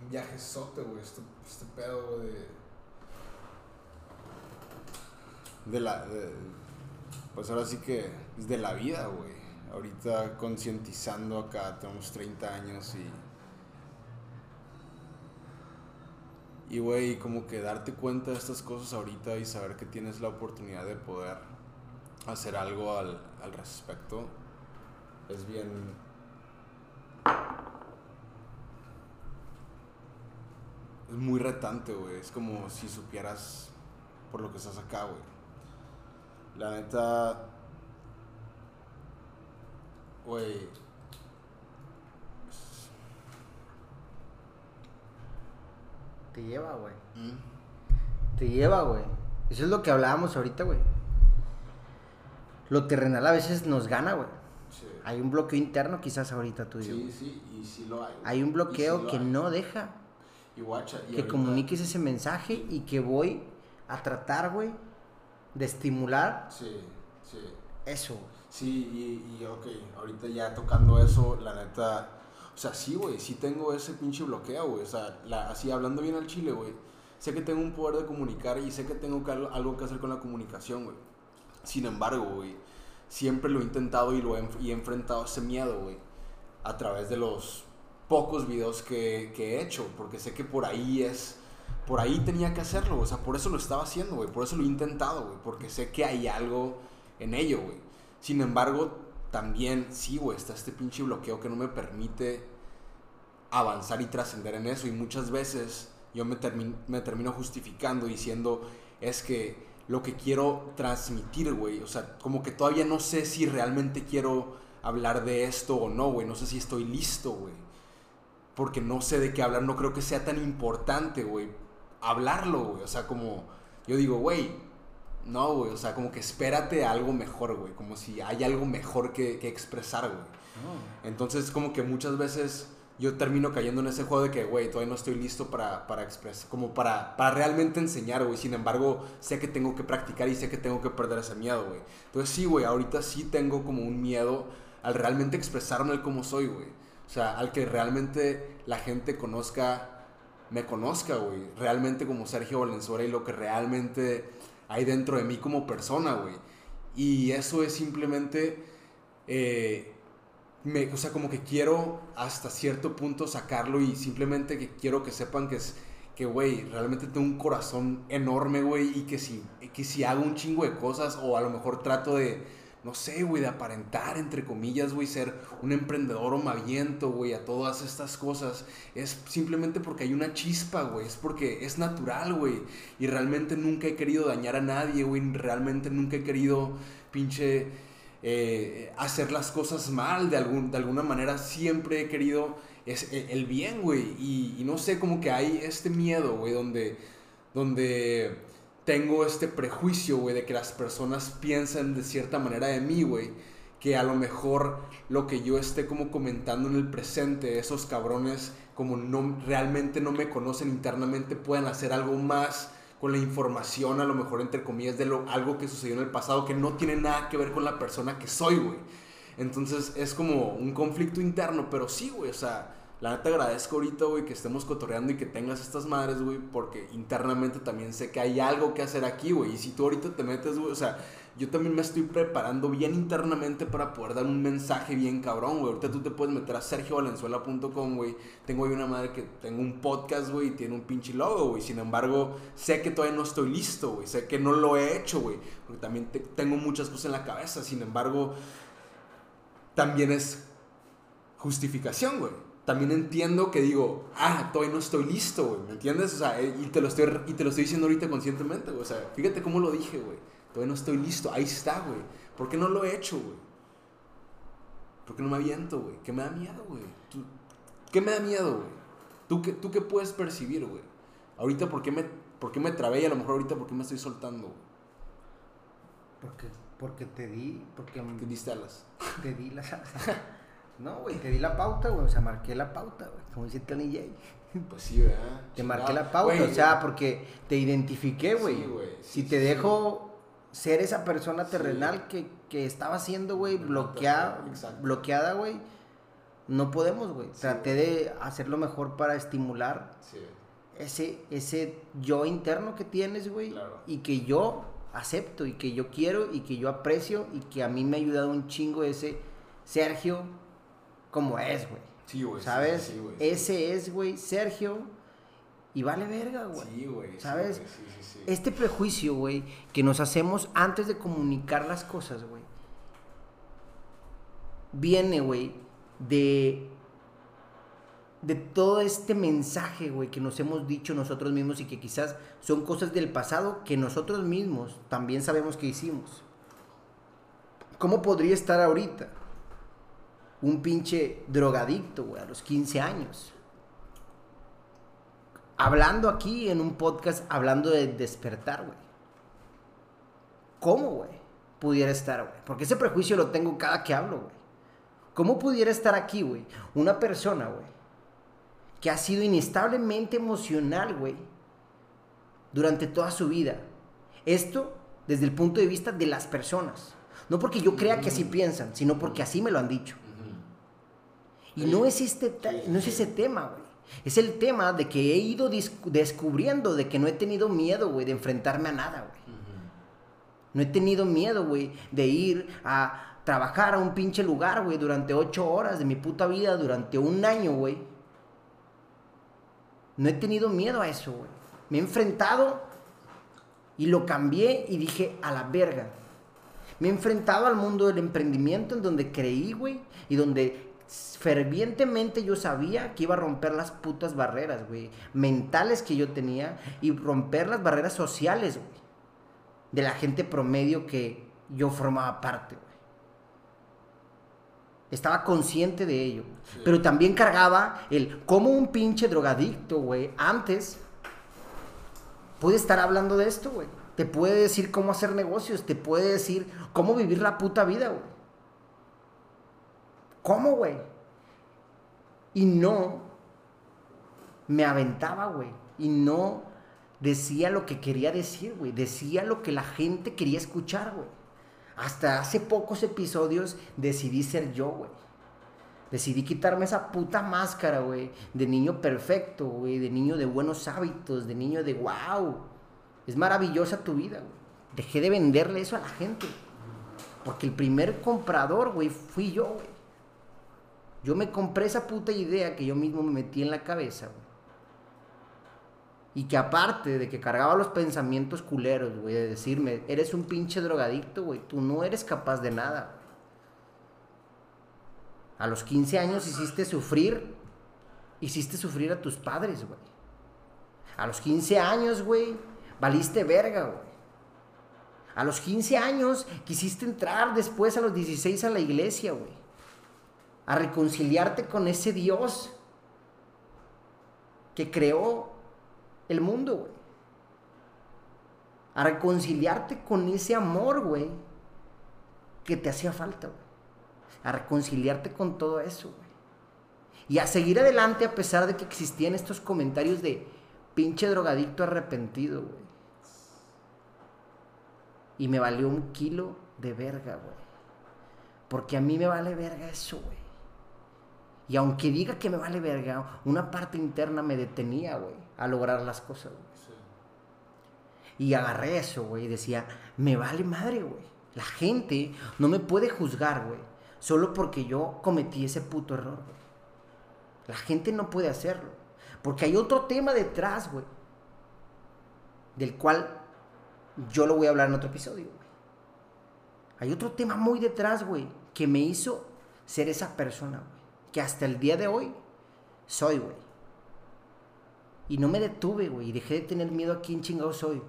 un viaje sote, güey, este, este, pedo, de... De la... pues ahora sí que es de la vida, güey. Ahorita concientizando acá, tenemos 30 años y... Y, güey, como que darte cuenta de estas cosas ahorita y saber que tienes la oportunidad de poder hacer algo al, al respecto es bien es muy retante, güey. Es como si supieras por lo que estás acá, güey. La neta, güey. Te lleva, güey. ¿Mm? Te lleva, güey. Eso es lo que hablábamos ahorita, güey. Lo terrenal a veces nos gana, güey. Sí. Hay un bloqueo interno quizás ahorita tú Sí, sí, y sí lo hay. Hay un bloqueo que no deja que comuniques ese mensaje y que voy a tratar, güey, de estimular. Sí, sí. Eso. Sí, y, y ok, ahorita ya tocando eso, la neta, o sea, sí, güey, sí tengo ese pinche bloqueo, güey, o sea, así hablando bien al chile, güey, sé que tengo un poder de comunicar y sé que tengo algo que hacer con la comunicación, güey. Sin embargo, güey, siempre lo he intentado y lo he, y he enfrentado ese miedo, güey, a través de los pocos videos que, he hecho, porque sé que por ahí es, por ahí tenía que hacerlo, o sea, por eso lo estaba haciendo, güey, por eso lo he intentado, güey, porque sé que hay algo en ello, güey. Sin embargo, también, sí, güey, está este pinche bloqueo que no me permite avanzar y trascender en eso, y muchas veces yo me, me termino justificando diciendo, es que lo que quiero transmitir, güey, o sea, como que todavía no sé si realmente quiero hablar de esto o no, güey, no sé si estoy listo, güey porque no sé de qué hablar, no creo que sea tan importante, güey, hablarlo, güey, o sea, como, yo digo, güey, no, güey, o sea, como que espérate algo mejor, güey, como si hay algo mejor que, expresar, güey. Oh. Entonces, como que muchas veces yo termino cayendo en ese juego de que, güey, todavía no estoy listo para, para expresar, como para, para realmente enseñar, güey. Sin embargo, sé que tengo que practicar y sé que tengo que perder ese miedo, güey. Entonces sí, güey, ahorita sí tengo como un miedo al realmente expresarme el como soy, güey. O sea, al que realmente la gente conozca, me conozca, güey. Realmente como Sergio Valenzuela y lo que realmente hay dentro de mí como persona, güey. Y eso es simplemente... Eh, me, o sea, como que quiero hasta cierto punto sacarlo y simplemente que quiero que sepan que es que, güey, realmente tengo un corazón enorme, güey, y que si, que si hago un chingo de cosas o a lo mejor trato de, no sé, güey, de aparentar, entre comillas, güey, ser un emprendedor maviento, güey, a todas estas cosas, es simplemente porque hay una chispa, güey, es porque es natural, güey, y realmente nunca he querido dañar a nadie, güey, realmente nunca he querido pinche eh, hacer las cosas mal de, algún, de alguna manera. Siempre he querido es, e, el bien, güey. Y, no sé, como que hay este miedo, güey, donde, donde tengo este prejuicio, güey, de que las personas piensan de cierta manera de mí, güey. Que a lo mejor lo que yo esté como comentando en el presente, esos cabrones como no realmente no me conocen internamente, puedan hacer algo más con la información, a lo mejor entre comillas, de lo, algo que sucedió en el pasado que no tiene nada que ver con la persona que soy, güey. Entonces es como un conflicto interno, pero sí, güey, o sea, la neta agradezco ahorita, güey, que estemos cotorreando y que tengas estas madres, güey, porque internamente también sé que hay algo que hacer aquí, güey. Y si tú ahorita te metes, güey, o sea, yo también me estoy preparando bien internamente para poder dar un mensaje bien cabrón, güey. Ahorita tú te puedes meter a sergiovalenzuela.com, güey. Tengo ahí una madre que tengo un podcast, güey, y tiene un pinche logo, güey. Sin embargo, sé que todavía no estoy listo, güey. Sé que no lo he hecho, güey. Porque también tengo muchas cosas en la cabeza. Sin embargo, también es justificación, güey. También entiendo que digo, ah, todavía no estoy listo, güey. ¿Me entiendes? O sea, y te lo estoy, y te lo estoy diciendo ahorita conscientemente, güey. O sea, fíjate cómo lo dije, güey Todavía no estoy listo. Ahí está, güey. ¿Por qué no lo he hecho, güey? ¿Por qué no me aviento, güey? ¿Qué me da miedo, güey? ¿Qué me da miedo, güey? ¿Tú qué, ¿Tú qué puedes percibir, güey? Ahorita, ¿por qué, me, ¿por qué me trabé y a lo mejor ahorita, ¿por qué me estoy soltando, güey? Porque, porque te di... Porque te diste alas. Te di las alas. <laughs> no, güey, te di la pauta, güey. O sea, marqué la pauta, güey. Como dice Tony J. <laughs> Pues sí, ¿verdad? Te marqué la pauta, o sea, porque te identifiqué, güey. Sí, güey. si te dejo ser esa persona terrenal que, que, estaba siendo, güey, bloqueada, bloqueada, güey. No podemos, güey. Traté de hacer lo mejor para estimular ese, ese yo interno que tienes, güey. Y que yo acepto y que yo quiero y que yo aprecio y que a mí me ha ayudado un chingo ese Sergio como es, güey. Sí, güey. ¿Sabes? ese es, güey, Sergio y vale verga, güey. Sí, güey. ¿Sabes? este prejuicio, güey, que nos hacemos antes de comunicar las cosas, güey, viene, güey, de de todo este mensaje, güey, que nos hemos dicho nosotros mismos y que quizás son cosas del pasado que nosotros mismos también sabemos que hicimos. ¿Cómo podría estar ahorita un pinche drogadicto, güey, a los 15 años? hablando aquí en un podcast, hablando de despertar, güey. ¿Cómo, güey? Pudiera estar, güey. Porque ese prejuicio lo tengo cada que hablo, güey. ¿Cómo pudiera estar aquí, güey? Una persona, güey, que ha sido inestablemente emocional, güey, durante toda su vida. Esto desde el punto de vista de las personas. No porque yo crea que así piensan, sino porque así me lo han dicho. Y no es, este, no es ese tema, güey. Es el tema de que he ido descubriendo de que no he tenido miedo, güey, de enfrentarme a nada, güey. No he tenido miedo, güey, de ir a trabajar a un pinche lugar, güey, durante ocho horas de mi puta vida, durante un año, güey. No he tenido miedo a eso, güey. Me he enfrentado y lo cambié y dije, a la verga. Me he enfrentado al mundo del emprendimiento en donde creí, güey, y donde fervientemente yo sabía que iba a romper las putas barreras, güey, mentales que yo tenía y romper las barreras sociales, güey, de la gente promedio que yo formaba parte, güey. Estaba consciente de ello, pero también cargaba el cómo un pinche drogadicto, güey, antes puede estar hablando de esto, güey. Te puede decir cómo hacer negocios, te puede decir cómo vivir la puta vida, güey. ¿Cómo, güey? Y no me aventaba, güey. Y no decía lo que quería decir, güey. Decía lo que la gente quería escuchar, güey. Hasta hace pocos episodios decidí ser yo, güey. Decidí quitarme esa puta máscara, güey. De niño perfecto, güey. De niño de buenos hábitos. De niño de wow. Es maravillosa tu vida, güey. Dejé de venderle eso a la gente. Porque el primer comprador, güey, fui yo, güey. Yo me compré esa puta idea que yo mismo me metí en la cabeza, güey. Y que aparte de que cargaba los pensamientos culeros, güey, de decirme, eres un pinche drogadicto, güey, tú no eres capaz de nada. Güey. A los 15 años hiciste sufrir, hiciste sufrir a tus padres, güey. A los 15 años, güey, valiste verga, güey. A los 15 años quisiste entrar después a los 16 a la iglesia, güey. A reconciliarte con ese Dios que creó el mundo, güey. A reconciliarte con ese amor, güey, que te hacía falta, güey. A reconciliarte con todo eso, güey. Y a seguir adelante a pesar de que existían estos comentarios de pinche drogadicto arrepentido, güey. Y me valió un kilo de verga, güey. Porque a mí me vale verga eso, güey. Y aunque diga que me vale verga, una parte interna me detenía, güey, a lograr las cosas, güey. Y agarré eso, güey, y decía, me vale madre, güey. La gente no me puede juzgar, güey, solo porque yo cometí ese puto error, güey. La gente no puede hacerlo. Porque hay otro tema detrás, güey. Del cual yo lo voy a hablar en otro episodio, güey. Hay otro tema muy detrás, güey, que me hizo ser esa persona, güey. Que hasta el día de hoy soy, güey. Y no me detuve, güey. Y dejé de tener miedo a quién chingado soy.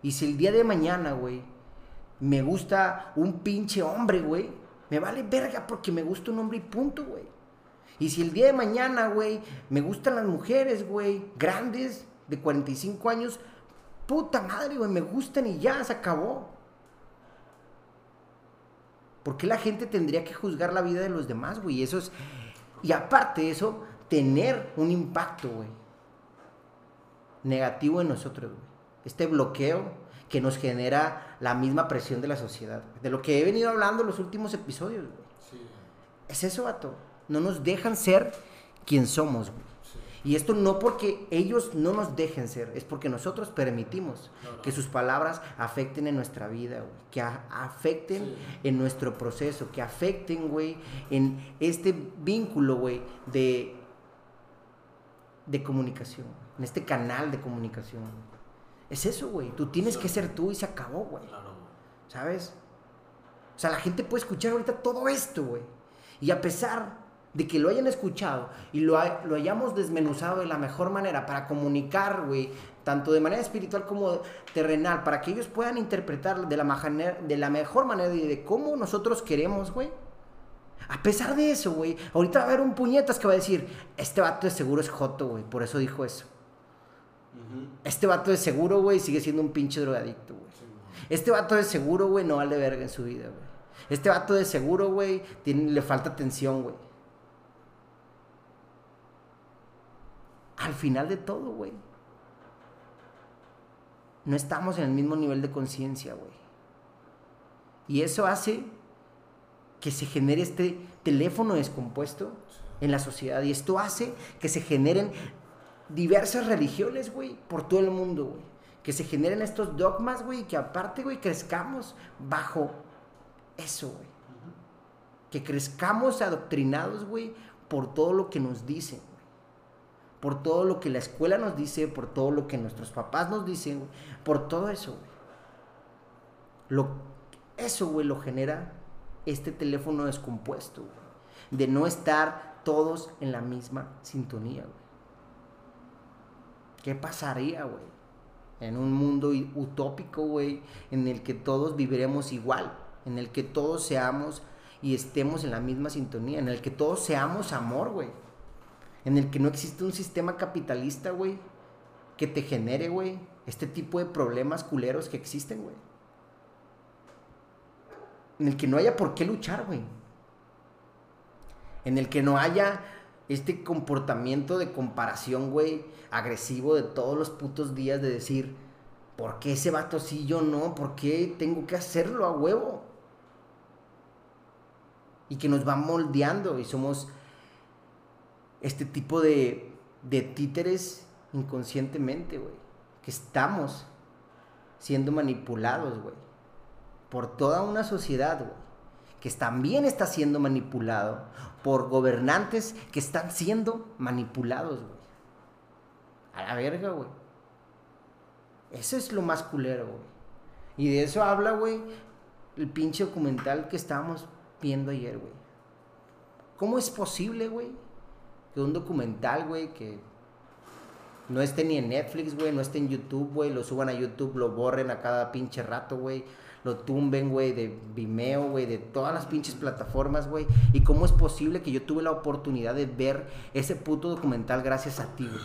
Y si el día de mañana, güey, me gusta un pinche hombre, güey, me vale verga porque me gusta un hombre y punto, güey. Y si el día de mañana, güey, me gustan las mujeres, güey, grandes, de 45 años, puta madre, güey, me gustan y ya, se acabó. ¿Por qué la gente tendría que juzgar la vida de los demás, güey? Eso es. Y aparte de eso, tener un impacto, güey. Negativo en nosotros, güey. Este bloqueo que nos genera la misma presión de la sociedad. De lo que he venido hablando en los últimos episodios, güey. Sí. Es eso, vato. No nos dejan ser quien somos, güey. Y esto no porque ellos no nos dejen ser, es porque nosotros permitimos que sus palabras afecten en nuestra vida, güey, que afecten en nuestro proceso, que afecten, güey, en este vínculo, güey, de, de comunicación, en este canal de comunicación. Es eso, güey, tú tienes que ser tú y se acabó, güey. ¿Sabes? O sea, la gente puede escuchar ahorita todo esto, güey. Y a pesar de que lo hayan escuchado y lo, lo hayamos desmenuzado de la mejor manera para comunicar, güey, tanto de manera espiritual como terrenal, para que ellos puedan interpretar de la, de la mejor manera y de cómo nosotros queremos, güey. A pesar de eso, güey, ahorita va a haber un puñetas que va a decir, este vato de seguro es joto, güey, por eso dijo eso. Este vato de seguro, güey, sigue siendo un pinche drogadicto, güey. este vato de seguro, güey, no vale verga en su vida, güey. Este vato de seguro, güey, le falta atención, güey. Al final de todo, güey, no estamos en el mismo nivel de conciencia, güey. Y eso hace que se genere este teléfono descompuesto en la sociedad. Y esto hace que se generen diversas religiones, güey, por todo el mundo, güey. Que se generen estos dogmas, güey, y que aparte, güey, crezcamos bajo eso, güey. Que crezcamos adoctrinados, güey, por todo lo que nos dicen por todo lo que la escuela nos dice, por todo lo que nuestros papás nos dicen, por todo eso, eso, güey, lo genera este teléfono descompuesto. De no estar todos en la misma sintonía, güey. ¿Qué pasaría, güey? En un mundo utópico, güey, en el que todos viviremos igual, en el que todos seamos y estemos en la misma sintonía, en el que todos seamos amor, güey en el que no existe un sistema capitalista, güey, que te genere, güey, este tipo de problemas culeros que existen, güey. En el que no haya por qué luchar, güey. En el que no haya este comportamiento de comparación, güey, agresivo de todos los putos días de decir, ¿por qué ese vato sí yo no? ¿Por qué tengo que hacerlo a huevo? Y que nos va moldeando y somos este tipo de, de títeres inconscientemente, güey. Que estamos siendo manipulados, güey. Por toda una sociedad, güey. Que también está siendo manipulado por gobernantes que están siendo manipulados, güey. A la verga, güey. Eso es lo más culero, güey. Y de eso habla, güey, el pinche documental que estábamos viendo ayer, güey. ¿Cómo es posible, güey, que un documental, güey, que no esté ni en Netflix, güey, no esté en YouTube, güey, lo suban a YouTube, lo borren a cada pinche rato, güey, lo tumben, güey, de Vimeo, güey, de todas las pinches plataformas, güey. ¿Y cómo es posible que yo tuve la oportunidad de ver ese puto documental gracias a ti, güey?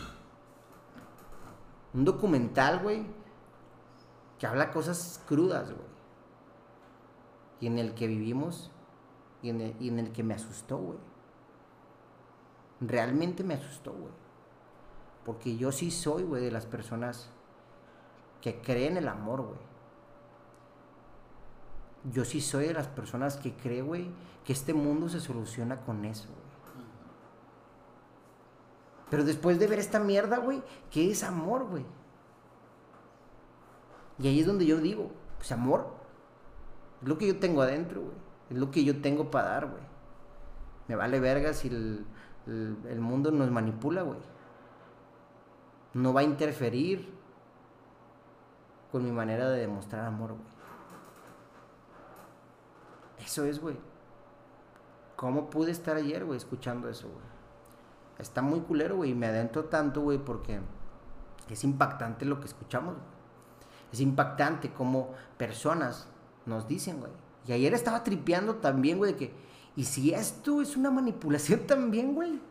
Un documental, güey, que habla cosas crudas, güey. Y en el que vivimos y en el, y en el que me asustó, güey. Realmente me asustó, güey. Porque yo sí soy, güey, de las personas que creen el amor, güey. Yo sí soy de las personas que creen, güey, que este mundo se soluciona con eso, güey. Pero después de ver esta mierda, güey, ¿qué es amor, güey? Y ahí es donde yo digo, pues amor, es lo que yo tengo adentro, güey. Es lo que yo tengo para dar, güey. Me vale verga si el, el, mundo nos manipula, güey. No va a interferir con mi manera de demostrar amor, güey. Eso es, güey. ¿Cómo pude estar ayer, güey, escuchando eso, güey? Está muy culero, güey. Y me adentro tanto, güey, porque es impactante lo que escuchamos, güey. Es impactante como personas nos dicen, güey. Y ayer estaba tripeando también, güey, de que, ¿y si esto es una manipulación <laughs> también, güey?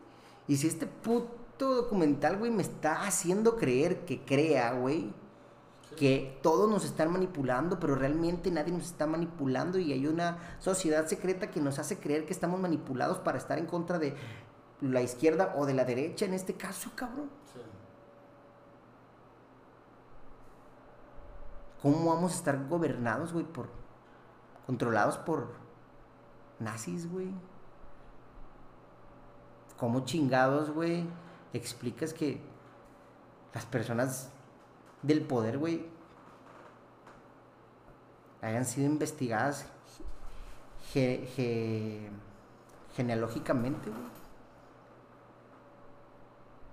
¿Y si este puto documental, güey, me está haciendo creer que crea, güey? Que todos nos están manipulando, pero realmente nadie nos está manipulando y hay una sociedad secreta que nos hace creer que estamos manipulados para estar en contra de la izquierda o de la derecha en este caso, cabrón. Sí. ¿Cómo vamos a estar gobernados, güey, por controlados por nazis, güey? ¿Cómo chingados, güey, explicas que las personas del poder, güey, hayan sido investigadas ge- ge- genealógicamente, güey?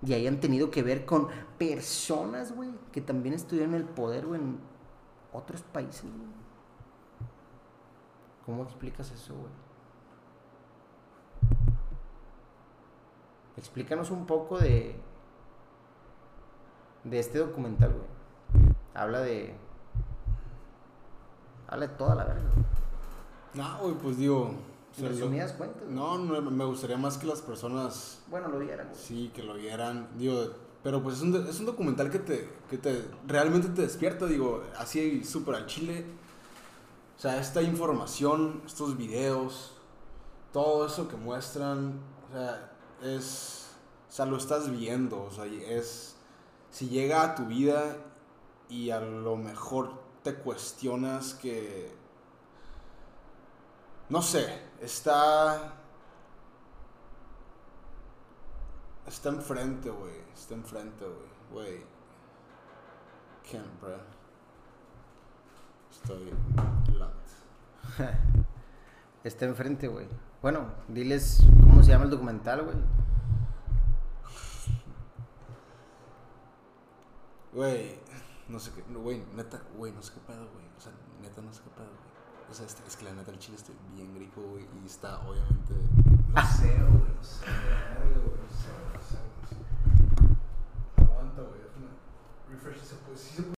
Y hayan tenido que ver con personas, güey, que también estuvieron en el poder, güey, en otros países, güey. ¿Cómo explicas eso, güey? Explícanos un poco de de este documental, güey. Habla de habla de toda la verga. güey. No, güey, pues digo. En lo- resumidas cuentas. no, me gustaría más que las personas Bueno, lo vieran, güey. Sí, que lo vieran. Digo, pero pues es un, es un documental que te, que te realmente te despierta, digo, así súper al chile. O sea, esta información, estos videos, todo eso que muestran, o sea, es, o sea, lo estás viendo, o sea, es, si llega a tu vida y a lo mejor te cuestionas que, no sé, está, Está enfrente, güey. Está enfrente, güey. Güey. Can't, bro. Estoy locked. <laughs> Está enfrente, güey. Bueno, diles cómo se llama el documental, güey. Güey, no sé qué. Güey, neta, güey, no sé qué pedo, güey. O sea, neta, no sé qué pedo, güey. O sea, es, es que la neta, el chile estoy bien gripo, güey. Y está, obviamente. No sé, güey. No sé, güey. No sé, no sé, no sé. Aguanta, güey. Refresh ese pues. sí se puede